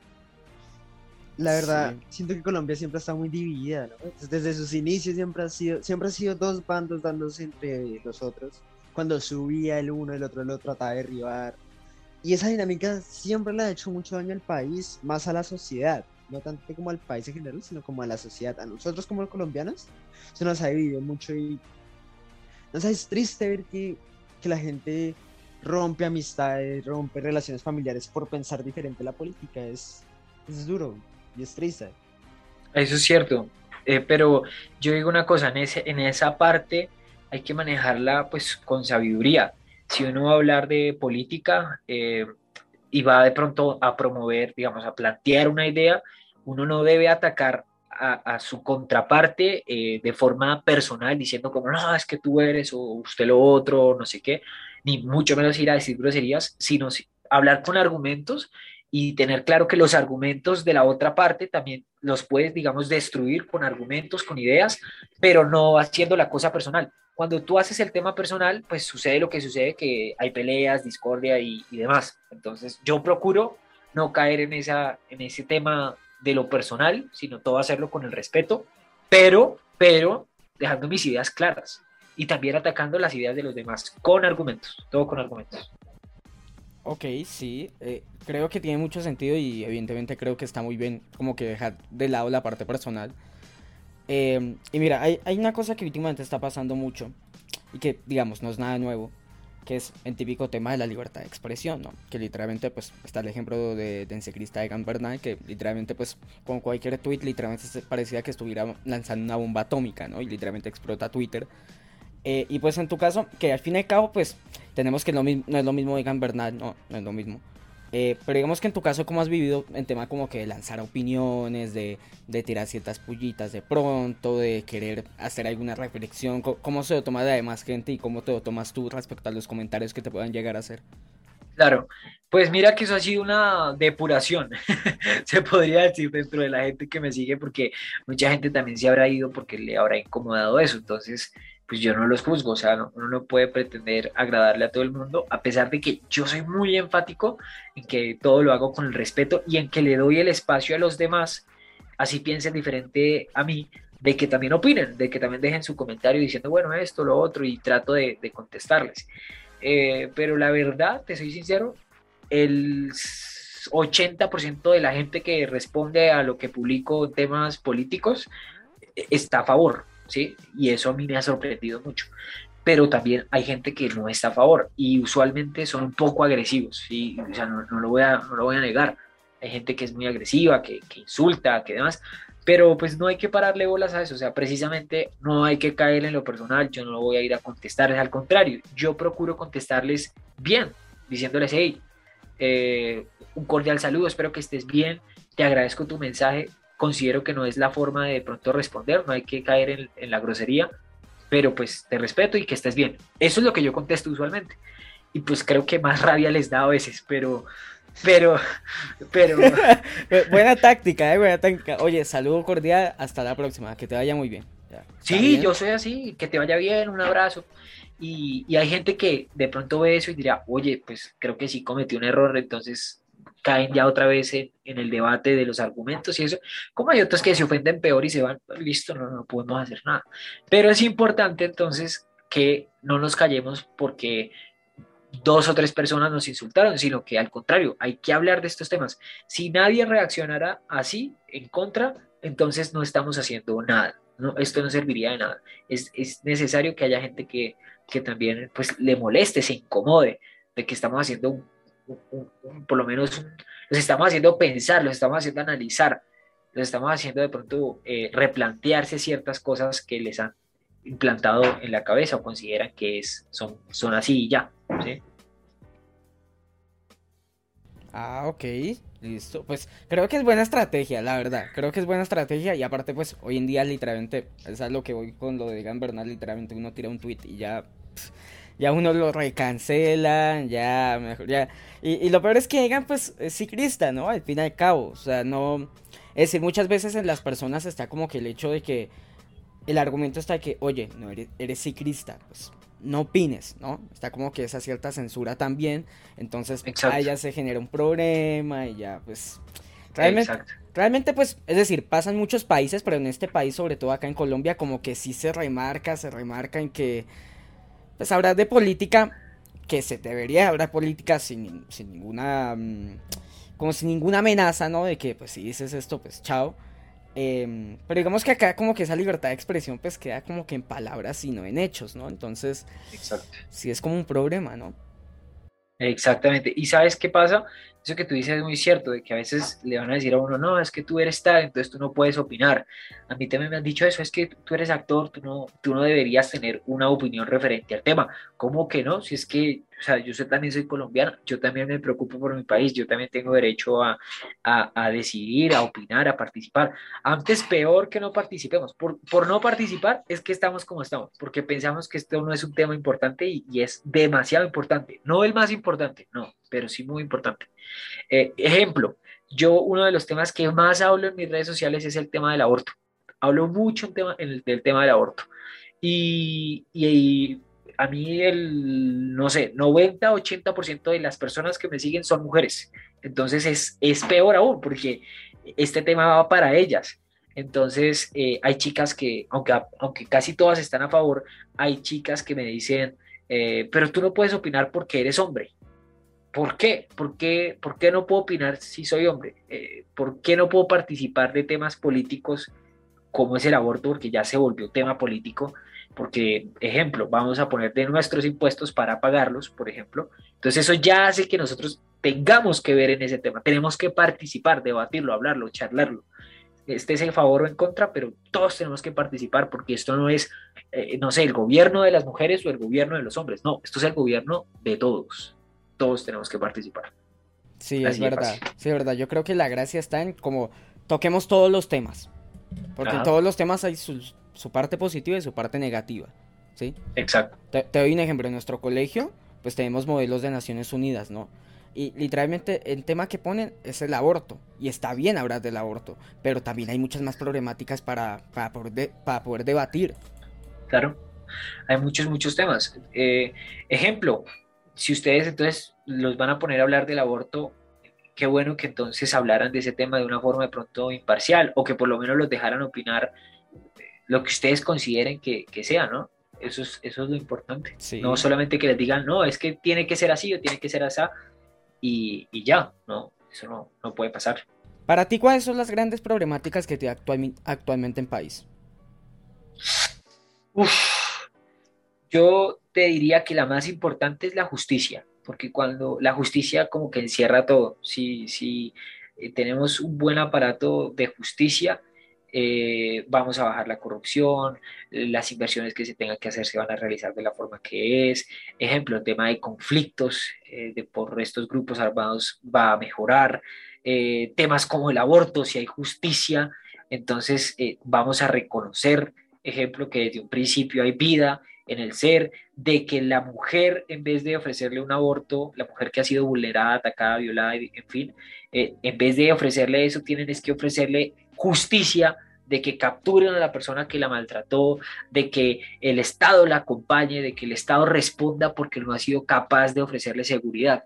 La verdad, siento que Colombia siempre está muy dividida, ¿no? Desde sus inicios siempre ha sido, siempre ha sido dos bandos dándose entre los otros. Cuando subía el uno, el otro, el otro trataba de derribar. Y esa dinámica siempre le ha hecho mucho daño al país, más a la sociedad, no tanto como al país en general, sino como a la sociedad. A nosotros como colombianos se nos ha dividido mucho y es triste ver que, que la gente rompe amistades, rompe relaciones familiares por pensar diferente la política. Es, es duro y es triste. Eso es cierto, eh, pero yo digo una cosa, en, ese, en esa parte hay que manejarla pues con sabiduría si uno va a hablar de política eh, y va de pronto a promover, digamos, a plantear una idea, uno no debe atacar a, su contraparte eh, de forma personal, diciendo como, no, es que tú eres o usted lo otro, no sé qué, ni mucho menos ir a decir groserías, sino hablar con argumentos y tener claro que los argumentos de la otra parte también los puedes, digamos, destruir con argumentos, con ideas, pero no haciendo la cosa personal cuando tú haces el tema personal, pues sucede lo que sucede, que hay peleas, discordia y, demás. Entonces yo procuro no caer en, esa, en ese tema de lo personal, sino todo hacerlo con el respeto, pero, pero dejando mis ideas claras y también atacando las ideas de los demás con argumentos, todo con argumentos. Ok, sí, eh, creo que tiene mucho sentido y evidentemente creo que está muy bien como que dejar de lado la parte personal Em, y mira, hay, hay, una cosa que últimamente está pasando mucho y que, digamos, no es nada nuevo. Que es el típico tema de la libertad de expresión, ¿no? Que literalmente, pues, está el ejemplo de de Egan Bernal, que literalmente, pues, con cualquier tweet, literalmente parecía que estuviera lanzando una bomba atómica, ¿no? Y literalmente explota Twitter. Eh, y pues en tu caso, que al fin y al cabo, pues, tenemos que no, no es lo mismo Egan Bernal, no, no es lo mismo. Eh, pero digamos que en tu caso, ¿cómo has vivido en tema como que de lanzar opiniones, de, de, tirar ciertas pullitas de pronto, de querer hacer alguna reflexión? ¿Cómo se lo toma de demás gente y cómo te lo tomas tú respecto a los comentarios que te puedan llegar a hacer? Claro, pues mira que eso ha sido una depuración, se podría decir dentro de la gente que me sigue, porque mucha gente también se habrá ido porque le habrá incomodado eso. Entonces, pues yo no los juzgo, o sea, uno no puede pretender agradarle a todo el mundo, a pesar de que yo soy muy enfático en que todo lo hago con el respeto y en que le doy el espacio a los demás, así piensen diferente a mí, de que también opinen, de que también dejen su comentario diciendo, bueno, esto, lo otro, y trato de, contestarles. Eh, pero la verdad, te soy sincero, el 80% de la gente que responde a lo que publico temas políticos eh, está a favor ¿sí? Y eso a mí me ha sorprendido mucho. Pero también hay gente que no está a favor y usualmente son un poco agresivos, ¿sí? O sea, no, lo, voy a, no lo voy a negar. Hay gente que es muy agresiva, que, que insulta, que demás, pero pues no hay que pararle bolas a eso, o sea, precisamente no hay que caer en lo personal, yo no voy a ir a contestarles, al contrario, yo procuro contestarles bien, diciéndoles, hey, eh, un cordial saludo, espero que estés bien, te agradezco tu mensaje, considero que no es la forma de, pronto responder, no hay que caer en, la grosería, pero pues te respeto y que estés bien. Eso es lo que yo contesto usualmente. Y pues creo que más rabia les da a veces, pero, pero, pero... buena táctica, eh, buena táctica. Oye, saludo cordial, hasta la próxima, que te vaya muy bien. sí, yo soy así, que te vaya bien, un abrazo. Y, y, hay gente que de pronto ve eso y dirá, oye, pues creo que sí cometí un error, entonces caen ya otra vez en, el debate de los argumentos y eso, como hay otros que se ofenden peor y se van, listo, no, no podemos hacer nada. Pero es importante entonces que no nos callemos porque dos o tres personas nos insultaron, sino que al contrario, hay que hablar de estos temas. Si nadie reaccionara así, en contra, entonces no estamos haciendo nada. No, esto no serviría de nada. Es, es necesario que haya gente que, que también pues, le moleste, se incomode de que estamos haciendo un por lo menos los estamos haciendo pensar, los estamos haciendo analizar, los estamos haciendo de pronto eh, replantearse ciertas cosas que les han implantado en la cabeza o consideran que es, son, son así y ya. Ah, ok, listo. Pues creo que es buena estrategia, la verdad. Creo que es buena estrategia y aparte pues hoy en día literalmente, es lo que voy con lo de Gan Bernal, literalmente uno tira un tweet y ya ya uno lo recancela, ya mejor, ya. Y, lo peor es que Egan, pues, es ciclista, ¿no? Al fin y al cabo, o sea, no. Es decir, muchas veces en las personas está como que el hecho de que el argumento está de que, oye, no eres, eres ciclista, pues no opines, ¿no? Está como que esa cierta censura también, entonces ahí ya se genera un problema y ya, pues. Realmente, realmente, pues, es decir, pasan muchos países, pero en este país, sobre todo acá en Colombia, como que sí se remarca, se remarca en que pues hablar de política, que se debería hablar política sin, sin ninguna, mm, como sin ninguna amenaza, ¿no? De que, pues, si dices esto, pues, chao. Em, pero digamos que acá como que esa libertad de expresión pues queda como que en palabras y no en hechos, ¿no? Entonces, Exacto. sí es como un problema, ¿no? Exactamente. ¿Y sabes qué pasa? Eso que tú dices es muy cierto, de que a veces le van a decir a uno, no, es que tú eres tal, entonces tú no puedes opinar. A mí también me han dicho eso, es que tú eres actor, tú no, tú no deberías tener una opinión referente al tema. ¿Cómo que no? Si es que o sea, yo también soy colombiano, yo también me preocupo por mi país, yo también tengo derecho a, a, decidir, a opinar, a participar. Antes peor que no participemos. Por, por, no participar es que estamos como estamos, porque pensamos que esto no es un tema importante y, es demasiado importante. No el más importante, no, pero sí muy importante. Eh, ejemplo, yo uno de los temas que más hablo en mis redes sociales es el tema del aborto. Hablo mucho en tema, en el, del tema del aborto. Y, y, a mí el, no sé, 90, 80% de las personas que me siguen son mujeres. Entonces es, es peor aún porque este tema va para ellas. Entonces eh, hay chicas que, aunque, aunque casi todas están a favor, hay chicas que me dicen, eh, pero tú no puedes opinar porque eres hombre. ¿Por qué? ¿Por qué, por qué no puedo opinar si soy hombre? Eh, ¿Por qué no puedo participar de temas políticos cómo es el aborto, porque ya se volvió tema político, porque, ejemplo, vamos a poner de nuestros impuestos para pagarlos, por ejemplo. Entonces eso ya hace que nosotros tengamos que ver en ese tema, tenemos que participar, debatirlo, hablarlo, charlarlo. Este es en favor o en contra, pero todos tenemos que participar porque esto no es, eh, no sé, el gobierno de las mujeres o el gobierno de los hombres, no, esto es el gobierno de todos, todos tenemos que participar. Sí, es verdad, sí, es verdad, yo creo que la gracia está en como toquemos todos los temas, porque en todos los temas hay su, parte positiva y su parte negativa, ¿sí? Exacto. Te, te doy un ejemplo, en nuestro colegio, pues tenemos modelos de Naciones Unidas, ¿no? Y literalmente el tema que ponen es el aborto. Y está bien hablar del aborto. Pero también hay muchas más problemáticas para, para, poder, para poder debatir. Claro. Hay muchos, muchos temas. Eh, ejemplo, si ustedes entonces los van a poner a hablar del aborto, qué bueno que entonces hablaran de ese tema de una forma de pronto imparcial o que por lo menos los dejaran opinar lo que ustedes consideren que, que sea, ¿no? Eso es, eso es lo importante. No solamente que les digan, no, es que tiene que ser así o tiene que ser así, y, ya, ¿no? Eso no, no, puede pasar. Para ti, ¿cuáles son las grandes problemáticas que te actual, actualmente en país? yo te diría que la más importante es la justicia, porque cuando la justicia como que encierra todo, si, si eh, tenemos un buen aparato de justicia, eh, vamos a bajar la corrupción, las inversiones que se tengan que hacer se van a realizar de la forma que es. Ejemplo, el tema de conflictos eh, de, por estos grupos armados va a mejorar. Temas como el aborto, si hay justicia, entonces vamos a reconocer, ejemplo, que desde un principio hay vida en el ser, de que la mujer, en vez de ofrecerle un aborto, la mujer que ha sido vulnerada, atacada, violada, en fin, en vez de ofrecerle eso, tienen es que ofrecerle justicia, de que capturen a la persona que la maltrató, de que el Estado la acompañe, de que el Estado responda porque no ha sido capaz de ofrecerle seguridad.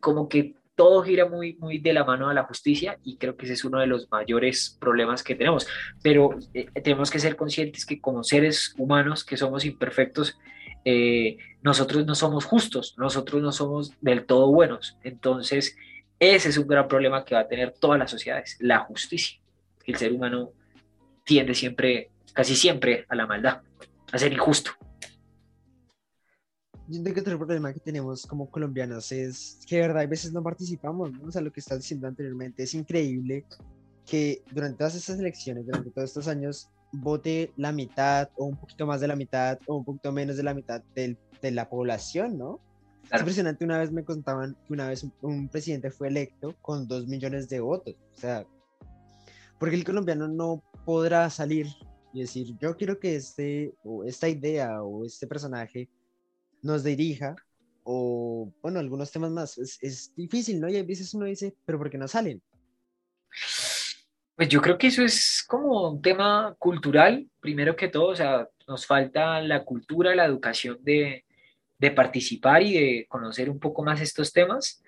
Como que todo gira muy, muy de la mano a la justicia y creo que ese es uno de los mayores problemas que tenemos. Pero eh, tenemos que ser conscientes que como seres humanos que somos imperfectos, eh, nosotros no somos justos, nosotros no somos del todo buenos. Entonces, ese es un gran problema que va a tener todas las sociedades, la justicia el ser humano tiende siempre, casi siempre, a la maldad, a ser injusto. Yo creo que otro problema que tenemos como colombianos es que de verdad a veces no participamos, ¿no? O sea, lo que estás diciendo anteriormente es increíble que durante todas estas elecciones, durante todos estos años, vote la mitad o un poquito más de la mitad o un poquito menos de la mitad de la población, ¿no? Es impresionante, una vez me contaban que una vez un, un, presidente fue electo con dos millones de votos, o sea, porque el colombiano no podrá salir y decir, yo quiero que este, o esta idea o este personaje nos dirija, o bueno, algunos temas más. Es, difícil, ¿no? Y a veces uno dice, pero ¿por qué no salen? Pues yo creo que eso es como un tema cultural, primero que todo, o sea, nos falta la cultura, la educación de, de participar y de conocer un poco más estos temas.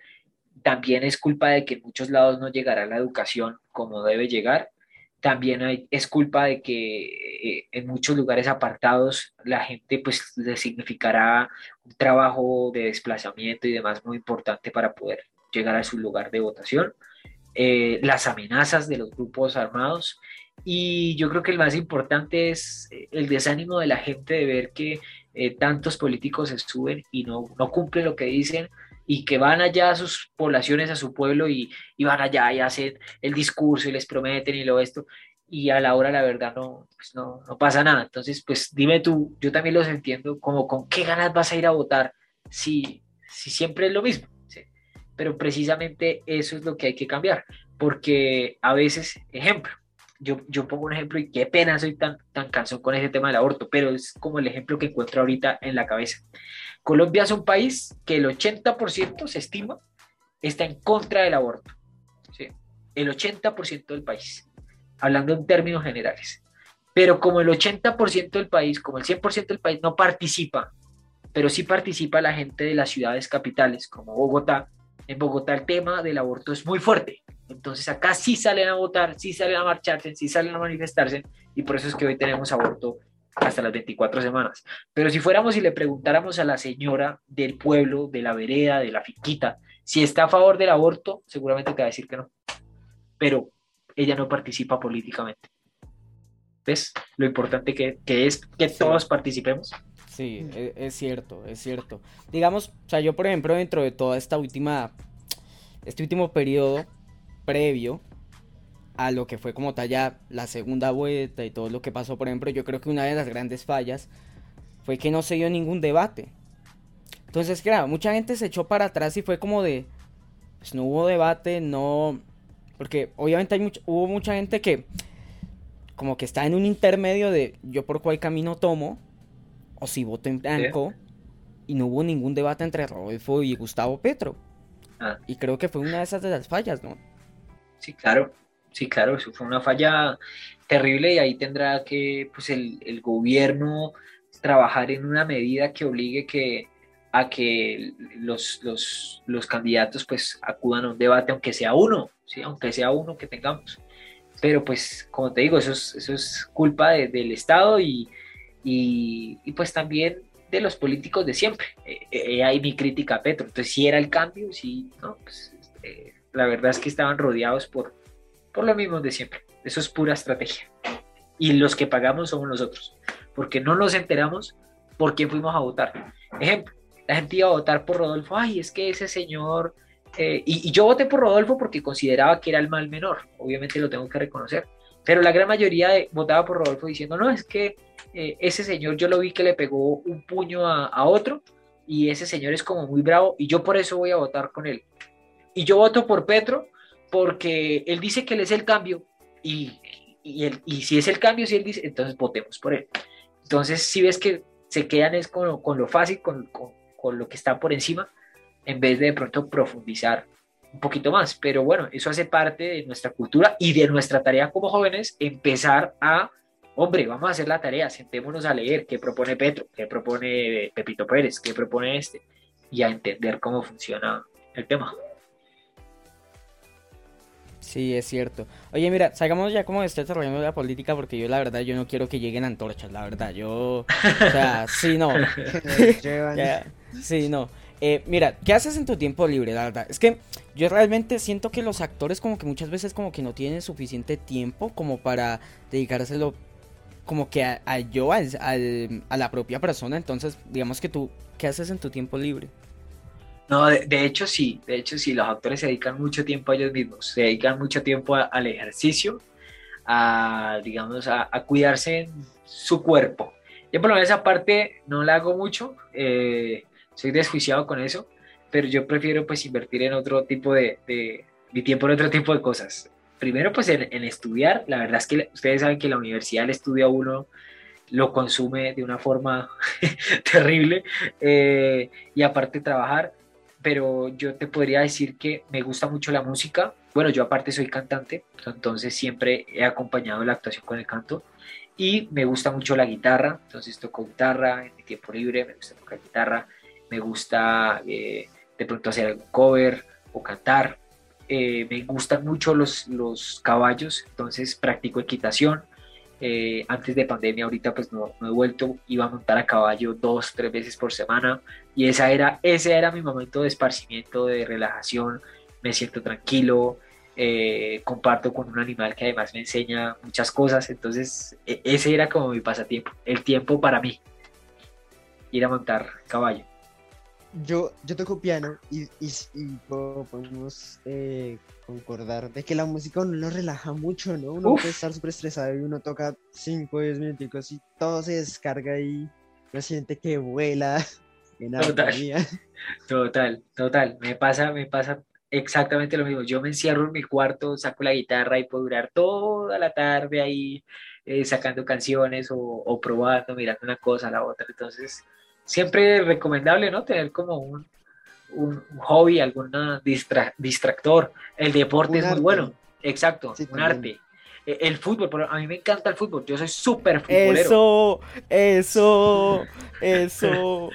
También es culpa de que en muchos lados no llegará la educación como debe llegar. También es culpa de que eh, en muchos lugares apartados la gente pues le significará un trabajo de desplazamiento y demás muy importante para poder llegar a su lugar de votación. Eh, las amenazas de los grupos armados y yo creo que el más importante es eh, el desánimo de la gente de ver que tantos políticos se suben y no, no cumplen lo que dicen y que van allá a sus poblaciones, a su pueblo y, van allá y hacen el discurso y les prometen y lo esto y a la hora la verdad no, pues no, no pasa nada. Entonces, pues dime tú, yo también los entiendo, como con qué ganas vas a ir a votar si, si siempre es lo mismo. Pero precisamente eso es lo que hay que cambiar, porque a veces, ejemplo, yo, yo pongo un ejemplo y qué pena soy tan, tan cansón con ese tema del aborto, pero es como el ejemplo que encuentro ahorita en la cabeza. Colombia es un país que el 80% se estima está en contra del aborto. ¿sí? El 80% del país, hablando en términos generales. Pero como el 80% del país, como el 100% del país no participa, pero sí participa la gente de las ciudades capitales, como Bogotá, en Bogotá el tema del aborto es muy fuerte. Entonces acá sí salen a votar, sí salen a marcharse, sí salen a manifestarse y por eso es que hoy tenemos aborto hasta las 24 semanas. Pero si fuéramos y le preguntáramos a la señora del pueblo, de la vereda, de la finquita, si está a favor del aborto, seguramente te va a decir que no. Pero ella no participa políticamente. ves lo importante que, es que todos participemos. Sí, e, es, cierto, es cierto. Digamos, o sea, yo por ejemplo dentro de toda esta última, este último periodo previo a lo que fue como tal ya la segunda vuelta y todo lo que pasó, por ejemplo, yo creo que una de las grandes fallas fue que no se dio ningún debate. Entonces, claro, mucha gente se echó para atrás y fue como de, pues no hubo debate, no, porque obviamente hay hubo mucha gente que como que está en un intermedio de yo por cuál camino tomo o si voto en blanco y no hubo ningún debate entre Rodolfo y Gustavo Petro. Ah. Y creo que fue una de esas de las fallas, ¿no? Sí, claro. Sí, claro, eso fue una falla terrible y ahí tendrá que pues el, el gobierno trabajar en una medida que obligue que, a que los, los, los, candidatos pues acudan a un debate, aunque sea uno, ¿sí? aunque sea uno que tengamos. Pero pues, como te digo, eso es, eso es culpa del Estado y, y, pues también de los políticos de siempre. Eh, eh, hay mi crítica a Petro. Entonces, si era el cambio, sí, no, pues, este, la verdad es que estaban rodeados por, por lo mismo de siempre. Eso es pura estrategia. Y los que pagamos somos nosotros, porque no nos enteramos por quién fuimos a votar. Ejemplo, la gente iba a votar por Rodolfo, ay, es que ese señor... Eh, y, yo voté por Rodolfo porque consideraba que era el mal menor, obviamente lo tengo que reconocer, pero la gran mayoría votaba por Rodolfo diciendo, no, es que eh, ese señor yo lo vi que le pegó un puño a, a otro y ese señor es como muy bravo y yo por eso voy a votar con él. Y yo voto por Petro porque él dice que él es el cambio y, y, y si es el cambio, si él dice, entonces votemos por él. Entonces, si ves que se quedan es con, con lo fácil, con, con, con, lo que está por encima, en vez de de pronto profundizar un poquito más. Pero bueno, eso hace parte de nuestra cultura y de nuestra tarea como jóvenes, empezar a, hombre, vamos a hacer la tarea, sentémonos a leer qué propone Petro, qué propone Pepito Pérez, qué propone este, y a entender cómo funciona el tema. Sí, es cierto. Oye, mira, salgamos ya como está desarrollando la política porque yo la verdad yo no quiero que lleguen antorchas, la verdad. Yo, o sea, sí, no. sí, no. Eh, mira, ¿qué haces en tu tiempo libre? La verdad, es que yo realmente siento que los actores como que muchas veces como que no tienen suficiente tiempo como para dedicárselo como que a, yo, a la propia persona. Entonces, digamos que tú, ¿qué haces en tu tiempo libre? No, de, hecho sí, de hecho sí, los actores se dedican mucho tiempo a ellos mismos, se dedican mucho tiempo al ejercicio, a, digamos, a, cuidarse su cuerpo. Yo por lo menos esa parte no la hago mucho, eh, soy desjuiciado con eso, pero yo prefiero pues invertir en otro tipo de, mi tiempo en otro tipo de cosas. Primero pues en, estudiar, la verdad es que ustedes saben que la universidad el estudio uno lo consume de una forma terrible eh, y aparte trabajar pero yo te podría decir que me gusta mucho la música. Bueno, yo aparte soy cantante, entonces siempre he acompañado la actuación con el canto y me gusta mucho la guitarra, entonces toco guitarra en mi tiempo libre, me gusta tocar guitarra, me gusta eh, de pronto hacer algún cover o cantar. Eh, me gustan mucho los, los caballos, entonces practico equitación, eh, antes de pandemia, ahorita pues no, he vuelto, iba a montar a caballo dos, tres veces por semana. Y esa era, ese era mi momento de esparcimiento, de relajación, me siento tranquilo, eh, comparto con un animal que además me enseña muchas cosas, entonces e, ese era como mi pasatiempo, el tiempo para mí, ir a montar caballo yo, yo toco piano y, y, podemos eh, concordar de que la música uno lo relaja mucho, ¿no? Uno puede estar súper estresado y uno toca 5 o 10 minutos y todo se descarga y uno siente que vuela en total, total, total. Me pasa, me pasa exactamente lo mismo. Yo me encierro en mi cuarto, saco la guitarra y puedo durar toda la tarde ahí eh, sacando canciones o, o probando, mirando una cosa a la otra. Entonces siempre recomendable, ¿no? Tener como un, un, hobby, algún distractor. El deporte es muy bueno, exacto, un arte. E, el fútbol, a mí me encanta el fútbol, yo soy súper futbolero. Eso, eso, eso.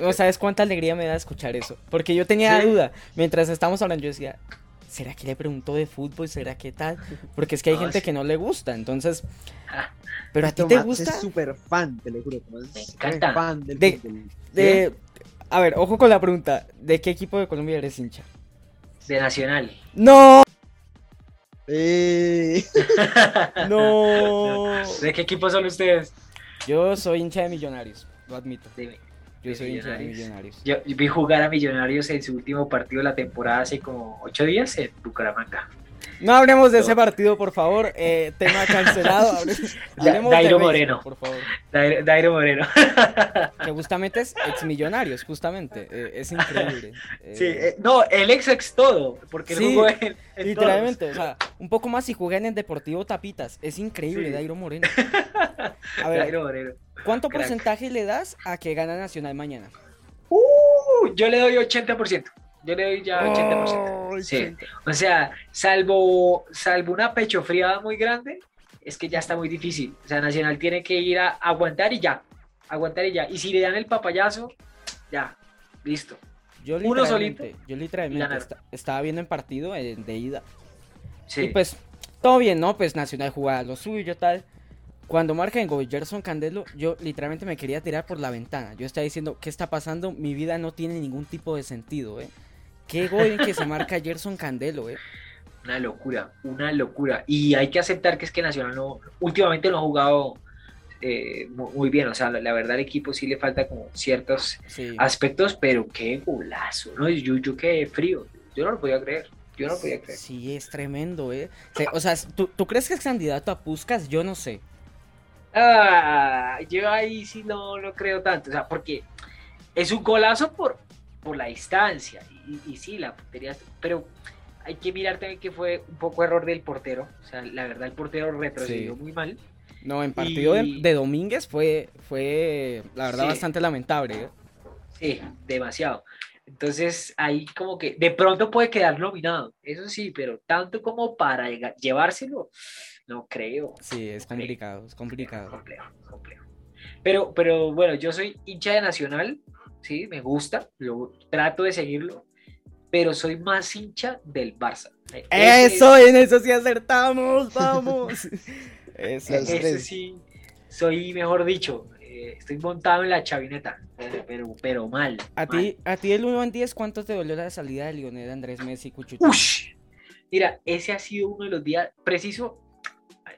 no, sabes cuánta alegría me da escuchar eso. Porque yo tenía duda, mientras estábamos hablando, yo decía, ¿será que le pregunto de fútbol? ¿Será que tal? Porque es que hay gente que no le gusta, entonces... Pero a ti te gusta... Es súper fan, te lo juro. Me encanta. Fan del de, de, A ver, ojo con la pregunta. ¿De qué equipo de Colombia eres hincha? De Nacional. ¡No! Eh. no. ¿De qué equipo son ustedes? Yo soy hincha de Millonarios, lo admito. Yo soy hincha de Millonarios. Yo, vi jugar a Millonarios en su último partido de la temporada hace como ocho días en Bucaramanga. No hablemos de ese partido, por favor. Eh, tema cancelado. Dairo Moreno. Por favor. Dairo, Moreno. que justamente es ex millonarios, justamente. Eh, es increíble. Sí, eh, no, el ex ex todo. Porque sí, jugó en, Literalmente, o sea, un poco más si juega en el Deportivo Tapitas. Es increíble, Dairo Moreno. A ver, Dairo Moreno. ¿cuánto porcentaje le das a que gana Nacional mañana? Uh, yo le doy 80%. Yo le doy ya 80%. sí. O sea, salvo, salvo una pecho fría muy grande, es que ya está muy difícil. O sea, Nacional tiene que ir a aguantar y ya. Aguantar y ya. Y si le dan el papayazo, ya. Listo. Yo Uno solito. Yo literalmente estaba viendo en partido de ida. Sí. Y pues, todo bien, ¿no? Pues Nacional jugaba lo suyo, tal. Cuando marca en gol Gerson Candelo, yo literalmente me quería tirar por la ventana. Yo estaba diciendo, ¿qué está pasando? Mi vida no tiene ningún tipo de sentido, ¿eh? Qué gol que se marca Gerson Candelo, eh. Una locura, una locura. Y hay que aceptar que es que Nacional no, últimamente no ha jugado eh, muy bien. O sea, la, verdad al equipo sí le falta como ciertos aspectos, pero qué golazo, ¿no? Yo, yo qué frío. Yo no lo podía creer. Yo no lo podía creer. Sí, es tremendo, ¿eh? O sea, ¿tú, ¿tú crees que es candidato a Puskas? Yo no sé. Ah, yo ahí sí no lo creo tanto. O sea, porque es un golazo por, por la distancia y, sí, la puntería, pero hay que mirar también que fue un poco error del portero, o sea, la verdad el portero retrocedió muy mal. No, en partido de, Domínguez fue, fue la verdad, bastante lamentable. ¿eh? Sí, demasiado. Entonces ahí como que de pronto puede quedar nominado, eso sí, pero tanto como para llevárselo, no creo. Sí, es complicado, es complicado. Complejo, complejo. Pero, pero bueno, yo soy hincha de Nacional, sí, me gusta, lo trato de seguirlo, pero soy más hincha del Barça. Eso, en eso sí acertamos, vamos. eso, eso sí, soy, mejor dicho, eh, estoy montado en la chavineta, pero, pero mal. ¿A, Ti, ¿A ti el 1 en 10 cuánto te dolió la salida de Lionel Andrés Messi Cuchucho? Mira, ese ha sido uno de los días, preciso,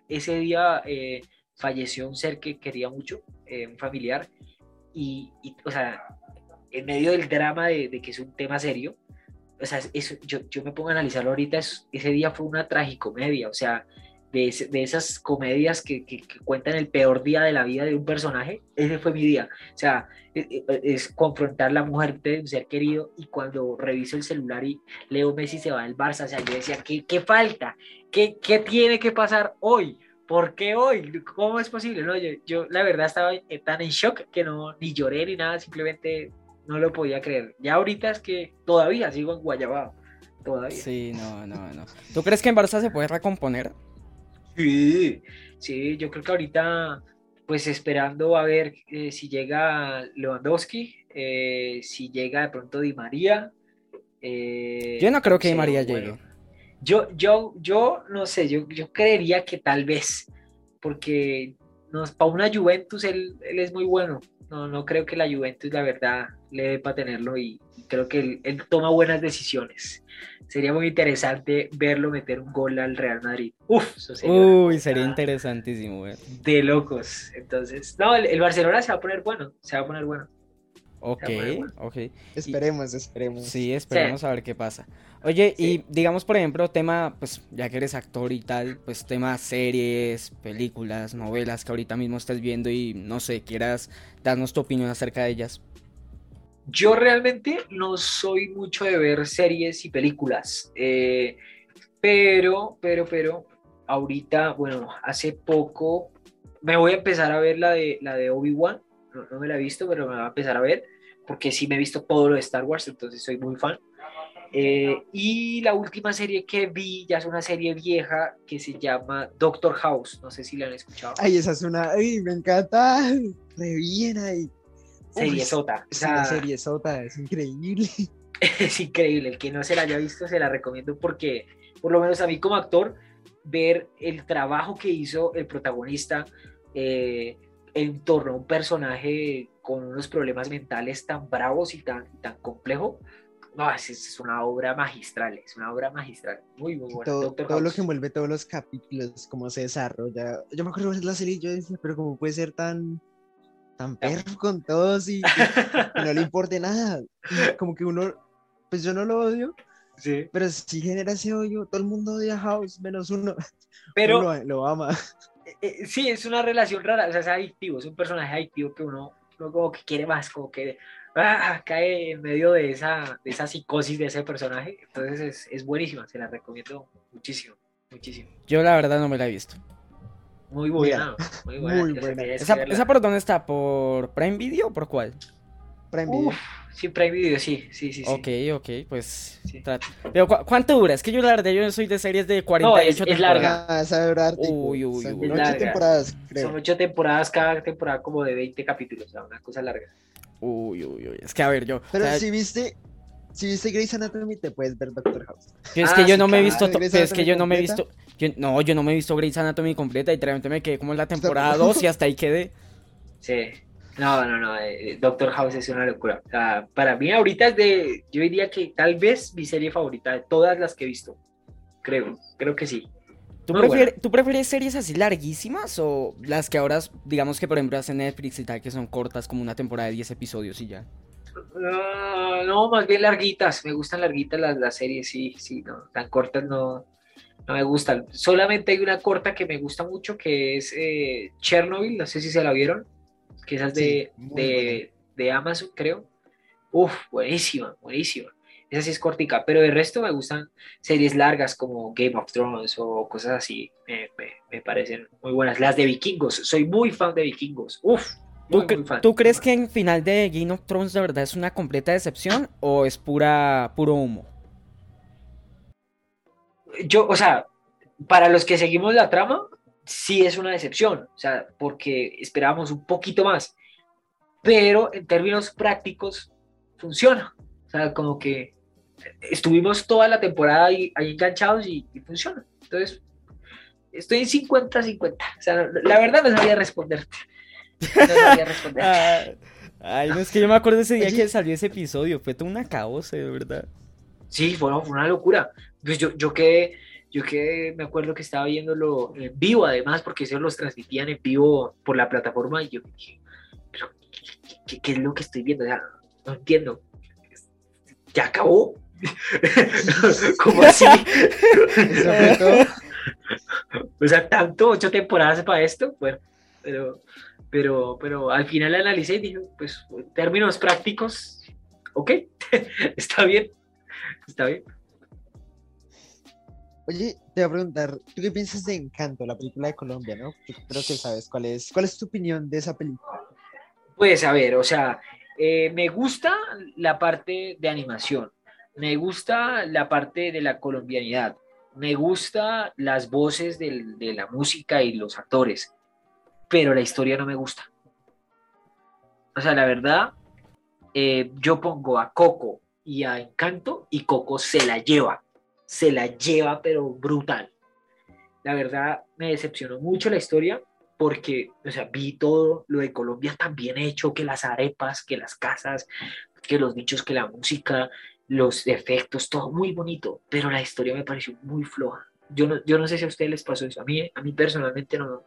ese día eh, falleció un ser que quería mucho, eh, un familiar, y, y, o sea, en medio del drama de, de que es un tema serio, o sea, eso, yo, yo me pongo a analizarlo ahorita, ese día fue una tragicomedia, o sea, de, de esas comedias que, que, cuentan el peor día de la vida de un personaje, ese fue mi día. O sea, es, e, es, confrontar la muerte de un ser querido y cuando reviso el celular y Leo Messi se va del Barça, o sea, yo decía, ¿qué, qué falta? ¿Qué, ¿Qué tiene que pasar hoy? ¿Por qué hoy? ¿Cómo es posible? No, yo, yo la verdad estaba tan en shock que no, ni lloré ni nada, simplemente no lo podía creer. Ya ahorita es que todavía sigo en Guayabao. Todavía. Sí, no, no, no. ¿Tú crees que en Barça se puede recomponer? Sí, sí, yo creo que ahorita, pues esperando a ver eh, si llega Lewandowski, eh, si llega de pronto Di María. Eh, yo no creo que Di María llegue. Yo, yo, yo no sé, yo, yo creería que tal vez, porque nos, para una Juventus él, él es muy bueno. No, no creo que la Juventus, la verdad, le dé para tenerlo y, creo que él, toma buenas decisiones. Sería muy interesante verlo meter un gol al Real Madrid. Uf, eso sería Uy, sería interesantísimo, De locos. Entonces, no, el, Barcelona se va a poner bueno, se va a poner bueno. Ok, ok. Esperemos, esperemos. Sí, esperemos a ver qué pasa. Oye, y digamos, por ejemplo, tema, pues ya que eres actor y tal, pues tema series, películas, novelas que ahorita mismo estés viendo y no sé, quieras darnos tu opinión acerca de ellas. Yo realmente no soy mucho de ver series y películas, eh, pero, pero, pero, ahorita, bueno, hace poco me voy a empezar a ver la de, la de Obi-Wan, no, me la he visto, pero me va a empezar a ver, porque sí me he visto todo lo de Star Wars, entonces soy muy fan. Eh, y la última serie que vi ya es una serie vieja que se llama Doctor House. No sé si la han escuchado. Ay, esa es una. Ay, me encanta. Me bien ahí. Serie Sota. Es una serie Sota, es increíble. Es increíble. El que no se la haya visto se la recomiendo porque, por lo menos a mí como actor, ver el trabajo que hizo el protagonista eh, en torno a un personaje con unos problemas mentales tan bravos y tan, tan complejo, no, es, una obra magistral, es una obra magistral, muy, muy buena. Todo, lo que envuelve todos los capítulos, cómo se desarrolla. Yo me acuerdo de la serie yo decía, pero cómo puede ser tan, tan perro con todos y, no le importe nada. como que uno, pues yo no lo odio, sí. pero si genera ese odio, todo el mundo odia House, menos uno. Pero lo, ama. Eh, eh, sí, es una relación rara, o sea, es adictivo, es un personaje adictivo que uno, uno como que quiere más, como que ah, cae en medio de esa, de esa psicosis de ese personaje. Entonces es, es buenísima, se la recomiendo muchísimo, muchísimo. Yo la verdad no me la he visto. Muy buena, muy buena. Muy buena. ¿Esa, ¿Esa, por dónde está? ¿Por Prime Video o por cuál? Prime Video. sí, Prime Video, sí, sí, sí. Ok, ok, pues. Pero ¿cuánto dura? Es que yo la verdad yo soy de series de 48 no, es, larga. Ah, esa uy, uy, uy. Son ocho temporadas, creo. Son ocho temporadas, cada temporada como de 20 capítulos, o sea, una cosa larga. Uy, uy, uy. Es que a ver, yo. Pero si viste. Si viste Grey's Anatomy, te puedes ver Doctor House. es que yo no me he visto. es que yo no me he visto. no, yo no me he visto Grey's Anatomy completa y realmente me quedé como en la temporada 2 y hasta ahí quedé. Sí. No, no, no. Eh, Doctor House es una locura. O sea, para mí, ahorita es de. Yo diría que tal vez mi serie favorita de todas las que he visto. Creo, creo que sí. ¿Tú, prefieres, series así larguísimas o las que ahora, digamos que por ejemplo hacen Netflix y tal, que son cortas como una temporada de 10 episodios y ya? No, más bien larguitas. Me gustan larguitas las, las series, sí, sí, no, tan cortas no, no me gustan. Solamente hay una corta que me gusta mucho que es eh, Chernobyl, no sé si se la vieron, que es de, de, de Amazon, creo. Uf, buenísima, buenísima esa sí es cortica, pero de resto me gustan series largas como Game of Thrones o cosas así, me, parecen muy buenas. Las de vikingos, soy muy fan de vikingos, uf. ¿Tú, crees que en final de Game of Thrones de verdad es una completa decepción o es pura puro humo? Yo, o sea, para los que seguimos la trama, sí es una decepción, o sea, porque esperábamos un poquito más, pero en términos prácticos funciona, o sea, como que estuvimos toda la temporada ahí, enganchados y, funciona. Entonces, estoy en 50-50. O sea, la verdad no sabía responderte. No sabía responder. Ah, ay, no es que yo me acuerdo ese día que salió ese episodio. Fue todo una caos, de verdad. Sí, fue, una locura. Pues yo, yo quedé, yo que me acuerdo que estaba viéndolo en vivo, además, porque ellos los transmitían en vivo por la plataforma. Y yo dije, pero, ¿qué, es lo que estoy viendo? O sea, no entiendo. ¿Ya acabó? ¿Cómo así? o sea, tanto, ocho temporadas para esto, bueno, pero, pero, pero al final analicé y dije, pues, en términos prácticos, ok, está bien, está bien. Oye, te voy a preguntar, ¿tú qué piensas de Encanto, la película de Colombia, no? Creo que sabes cuál es. ¿Cuál es tu opinión de esa película? Pues a ver, o sea, eh, me gusta la parte de animación. Me gusta la parte de la colombianidad, me gusta las voces de la música y los actores, pero la historia no me gusta. O sea, la verdad, eh, yo pongo a Coco y a Encanto y Coco se la lleva, se la lleva pero brutal. La verdad me decepcionó mucho la historia porque, o sea, vi todo lo de Colombia tan bien hecho, que las arepas, que las casas, que los bichos, que la música, los efectos, todo muy bonito, pero la historia me pareció muy floja. Yo no, yo no sé si a ustedes les pasó eso. A mí, a mí personalmente no,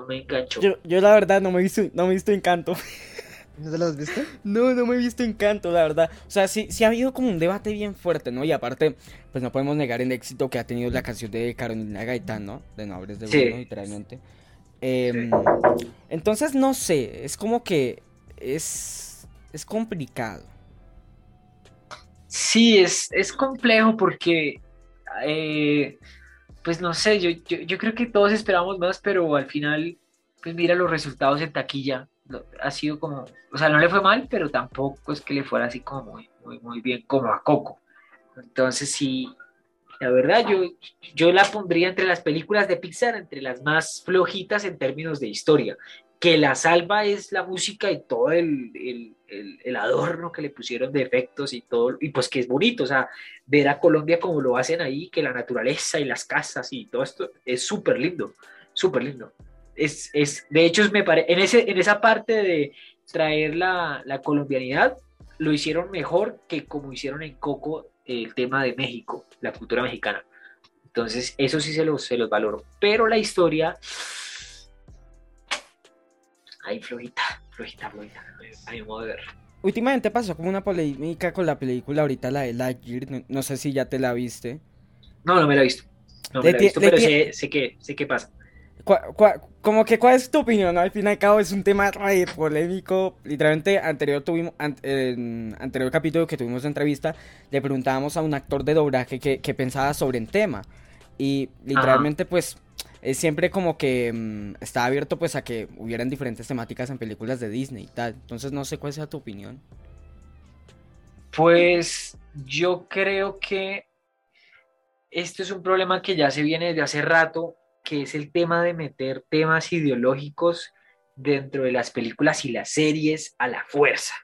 no me enganchó. Yo, yo la verdad no me he visto, no me he visto Encanto. ¿No te lo has visto? No, no me he visto Encanto, la verdad. O sea, sí, sí ha habido como un debate bien fuerte, ¿no? Y aparte, pues no podemos negar el éxito que ha tenido la canción de Carolina Gaitán, ¿no? De No de sí. literalmente. Em, entonces, no sé, es como que es, es complicado. Sí, es, es complejo porque, eh, pues no sé, yo, yo, creo que todos esperamos más, pero al final, pues mira los resultados en taquilla. Ha sido como, o sea, no le fue mal, pero tampoco es que le fuera así como muy, muy, muy bien como a Coco. Entonces sí, la verdad yo, yo la pondría entre las películas de Pixar, entre las más flojitas en términos de historia que la salva es la música y todo el, el, el, adorno que le pusieron de efectos y todo, y pues que es bonito, o sea, ver a Colombia como lo hacen ahí, que la naturaleza y las casas y todo esto es súper lindo, súper lindo. Es, es, de hecho, me pare, en, ese, en esa parte de traer la, la colombianidad, lo hicieron mejor que como hicieron en Coco el tema de México, la cultura mexicana. Entonces, eso sí se los, se los valoro. Pero la historia, ahí flojita, flojita, flojita, a mi modo de ver. Últimamente pasó como una polémica con la película ahorita, la de Lightyear, no, sé si ya te la viste. No, no me la he visto. No me la he visto, pero sé, sé, que, sé qué pasa como que, ¿cuál es tu opinión? Al fin y al cabo es un tema re polémico. Literalmente, anterior tuvimos, anterior capítulo que tuvimos de entrevista, le preguntábamos a un actor de doblaje que, pensaba sobre el tema. Y literalmente, pues, es siempre como que mm, está abierto pues a que hubieran diferentes temáticas en películas de Disney y tal. Entonces, no sé cuál sea tu opinión. Pues yo creo que esto es un problema que ya se viene desde hace rato que es el tema de meter temas ideológicos dentro de las películas y las series a la fuerza.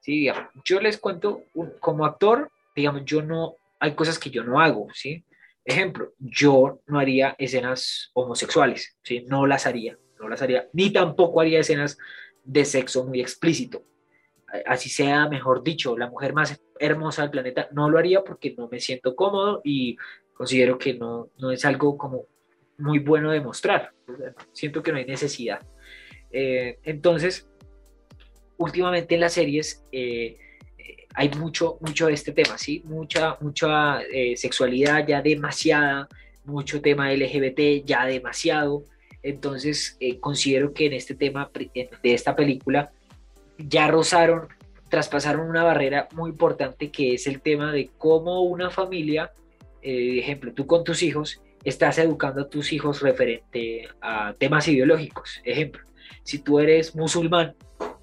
¿sí? yo les cuento, como actor, digamos, yo no, hay cosas que yo no hago, ¿sí? Ejemplo, yo no haría escenas homosexuales, ¿sí? No las haría, no las haría, ni tampoco haría escenas de sexo muy explícito. Así sea, mejor dicho, la mujer más hermosa del planeta, no lo haría porque no me siento cómodo y considero que no, no es algo como muy bueno de mostrar. Siento que no hay necesidad. Eh, entonces, últimamente en las series eh, hay mucho, mucho de este tema, ¿sí? Mucha, mucha eh, sexualidad ya demasiada, mucho tema LGBT ya demasiado. Entonces, considero que en este tema de esta película ya rozaron, traspasaron una barrera muy importante que es el tema de cómo una familia, ejemplo, tú con tus hijos, estás educando a tus hijos referente a temas ideológicos. Ejemplo, si tú eres musulmán,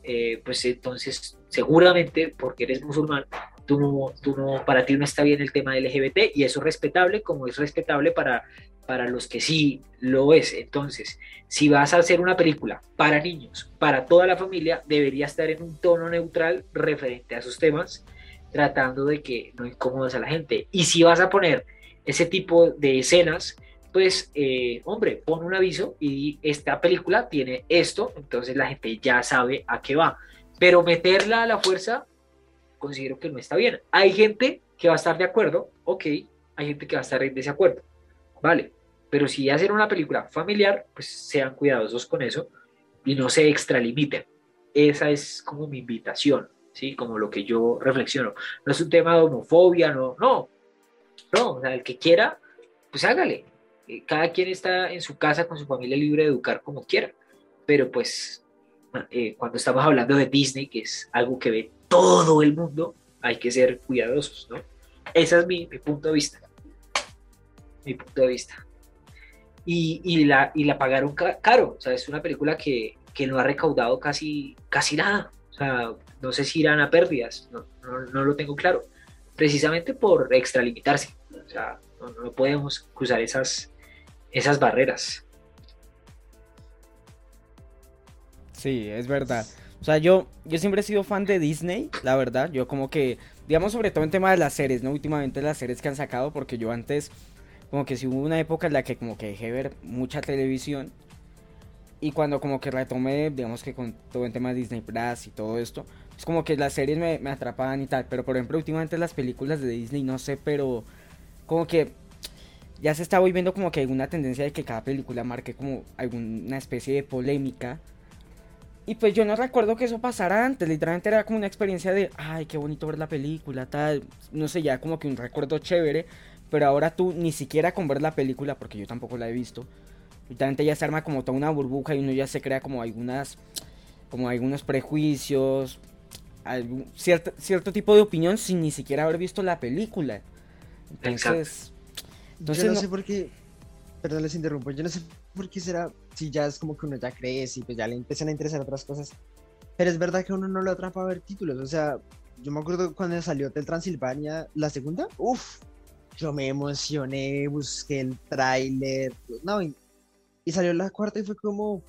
eh, pues entonces seguramente porque eres musulmán, tú no, tú no, para ti no está bien el tema LGBT y eso es respetable como es respetable para, para los que sí lo es. Entonces, si vas a hacer una película para niños, para toda la familia, debería estar en un tono neutral referente a esos temas, tratando de que no incomodes a la gente. Y si vas a poner ese tipo de escenas, pues, eh, hombre, pon un aviso y esta película tiene esto, entonces la gente ya sabe a qué va. Pero meterla a la fuerza, considero que no está bien. Hay gente que va a estar de acuerdo, ok, hay gente que va a estar en desacuerdo, vale. Pero si hacen una película familiar, pues sean cuidadosos con eso y no se extralimiten. Esa es como mi invitación, ¿sí? Como lo que yo reflexiono. No es un tema de homofobia, no, no, no, o sea, el que quiera, pues hágale. Eh, cada quien está en su casa con su familia libre de educar como quiera. Pero pues eh, cuando estamos hablando de Disney, que es algo que ve todo el mundo, hay que ser cuidadosos, ¿no? Ese es mi, punto de vista. Mi punto de vista. Y, la, y la pagaron caro. O sea, es una película que, no ha recaudado casi, casi nada. O sea, no sé si irán a pérdidas, no, no lo tengo claro precisamente por extralimitarse. O sea, no, podemos cruzar esas, esas barreras. Sí, es verdad. O sea, yo, yo siempre he sido fan de Disney, la verdad. Yo como que, digamos sobre todo en tema de las series, ¿no? Últimamente las series que han sacado, porque yo antes, como que sí hubo una época en la que como que dejé ver mucha televisión. Y cuando como que retomé, digamos que con todo el tema de Disney Plus y todo esto, es como que las series me, me atrapaban y tal. Pero por ejemplo, últimamente las películas de Disney, no sé, pero como que ya se está volviendo como que hay una tendencia de que cada película marque como alguna especie de polémica. Y pues yo no recuerdo que eso pasara antes, literalmente era como una experiencia de, ay, qué bonito ver la película, tal, no sé, ya como que un recuerdo chévere, pero ahora tú ni siquiera con ver la película, porque yo tampoco la he visto, literalmente ya se arma como toda una burbuja y uno ya se crea como algunas, como algunos prejuicios, algún, cierto, cierto tipo de opinión sin ni siquiera haber visto la película. Entonces, entonces yo no, sé por qué, perdón, les interrumpo, yo no sé por qué será, si ya es como que uno ya crece y pues ya le empiezan a interesar otras cosas, pero es verdad que uno no lo atrapa a ver títulos, o sea, yo me acuerdo cuando salió Hotel Transilvania, la segunda, uff, yo me emocioné, busqué el tráiler, no, y, y, salió la cuarta y fue como,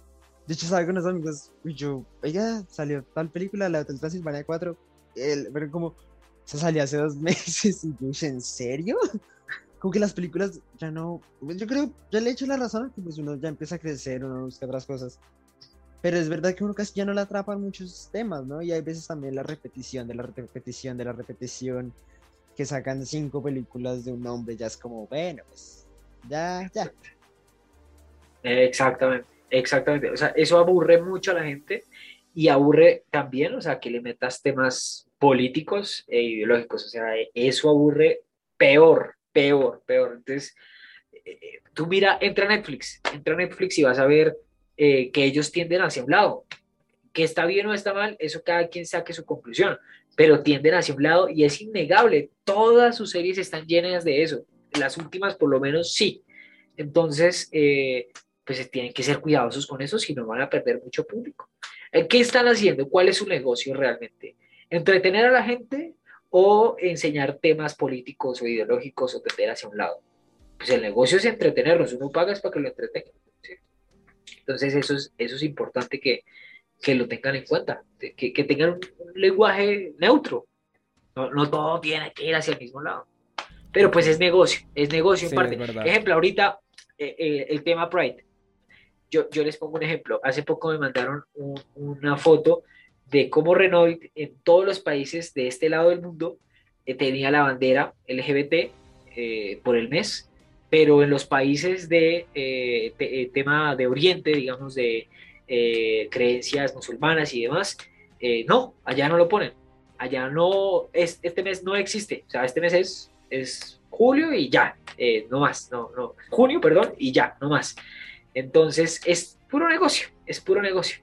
de hecho, estaba con unos amigos y yo, oiga, salió tal película, la Hotel Transilvania 4. El, pero como, se salió hace dos meses y yo, ¿en serio? Como que las películas ya no. Yo creo, ya le he hecho la razón que pues uno ya empieza a crecer, uno busca otras cosas. Pero es verdad que uno casi ya no le atrapan muchos temas, ¿no? Y hay veces también la repetición de la repetición de la repetición, que sacan cinco películas de un hombre, ya es como, bueno, pues, ya, ya. Exactamente, exactamente. O sea, eso aburre mucho a la gente y aburre también, o sea, que le metas temas políticos e ideológicos. O sea, eso aburre peor, peor, peor. Entonces, eh, tú mira, entra Netflix, entra Netflix y vas a ver eh, que ellos tienden hacia un lado. Que está bien o está mal, eso cada quien saque su conclusión, pero tienden hacia un lado y es innegable. Todas sus series están llenas de eso. Las últimas, por lo menos, sí. Entonces, eh, pues tienen que ser cuidadosos con eso, si no van a perder mucho público. ¿Qué están haciendo? ¿Cuál es su negocio realmente? ¿Entretener a la gente o enseñar temas políticos o ideológicos o tender hacia un lado? Pues el negocio es entretenerlos, uno paga es para que lo entretengan. Entonces eso es, eso es importante que, lo tengan en cuenta, que, tengan un, lenguaje neutro. No, todo tiene que ir hacia el mismo lado. Pero pues es negocio, es negocio en parte. Ejemplo, ahorita eh, eh, el tema Pride. Yo, yo les pongo un ejemplo. Hace poco me mandaron una foto de cómo Renault en todos los países de este lado del mundo eh, tenía la bandera LGBT por el mes pero en los países de eh, eh, tema de Oriente, digamos, de eh, creencias musulmanas y demás, no, allá no lo ponen. Allá no, es, este mes no existe. O sea, este mes es, es julio y ya, no más, no, no, junio, perdón, y ya, no más. Entonces, es puro negocio, es puro negocio.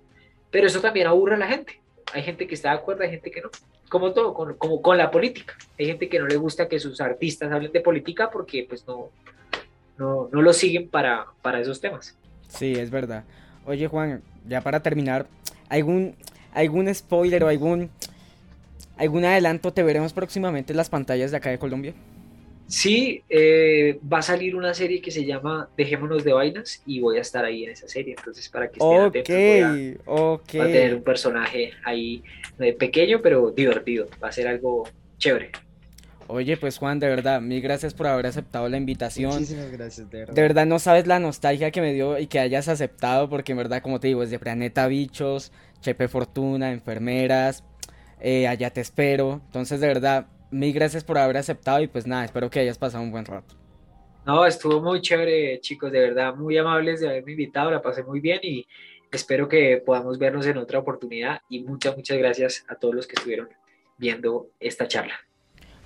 Pero eso también aburre a la gente. Hay gente que está de acuerdo, hay gente que no. Como todo, como con la política. Hay gente que no le gusta que sus artistas hablen de política porque pues no, no, no lo siguen para, para esos temas. Sí, es verdad. Oye Juan, ya para terminar, ¿algún, algún spoiler o algún, algún adelanto te veremos próximamente en las pantallas de acá de Colombia? Sí, eh, va a salir una serie que se llama Dejémonos de Vainas y voy a estar ahí en esa serie. Entonces, para que estén atentos, voy a, okay. a tener un personaje ahí eh, pequeño, pero divertido. Va a ser algo chévere. Oye, pues Juan, de verdad, mil gracias por haber aceptado la invitación. Muchísimas gracias, de verdad. De verdad, no sabes la nostalgia que me dio y que hayas aceptado, porque en verdad, como te digo, es de Planeta Bichos, Chepe Fortuna, Enfermeras, eh, Allá Te Espero. Entonces, de verdad, mil gracias por haber aceptado y pues nada, espero que hayas pasado un buen rato. No, estuvo muy chévere, chicos, de verdad, muy amables de haberme invitado, la pasé muy bien y espero que podamos vernos en otra oportunidad y muchas, muchas gracias a todos los que estuvieron viendo esta charla.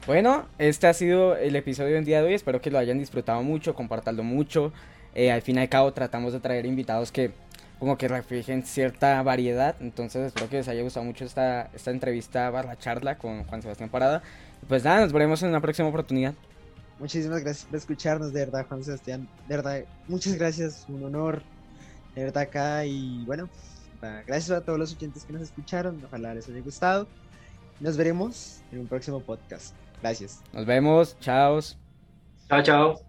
Bueno, este ha sido el episodio del día de hoy. Espero que lo hayan disfrutado mucho, compartanlo mucho. Eh, al fin y al cabo tratamos de traer invitados que como que reflejen cierta variedad. Entonces espero que les haya gustado mucho esta, esta entrevista, la charla con Juan Sebastián Parada. Pues nada, nos veremos en una próxima oportunidad. Muchísimas gracias por escucharnos, de verdad, Juan Sebastián. De verdad, muchas gracias, un honor de verdad acá. Y bueno, gracias a todos los oyentes que nos escucharon. Ojalá les haya gustado. Nos veremos en un próximo podcast. Gracias. Nos vemos. Chao. Chao, chao.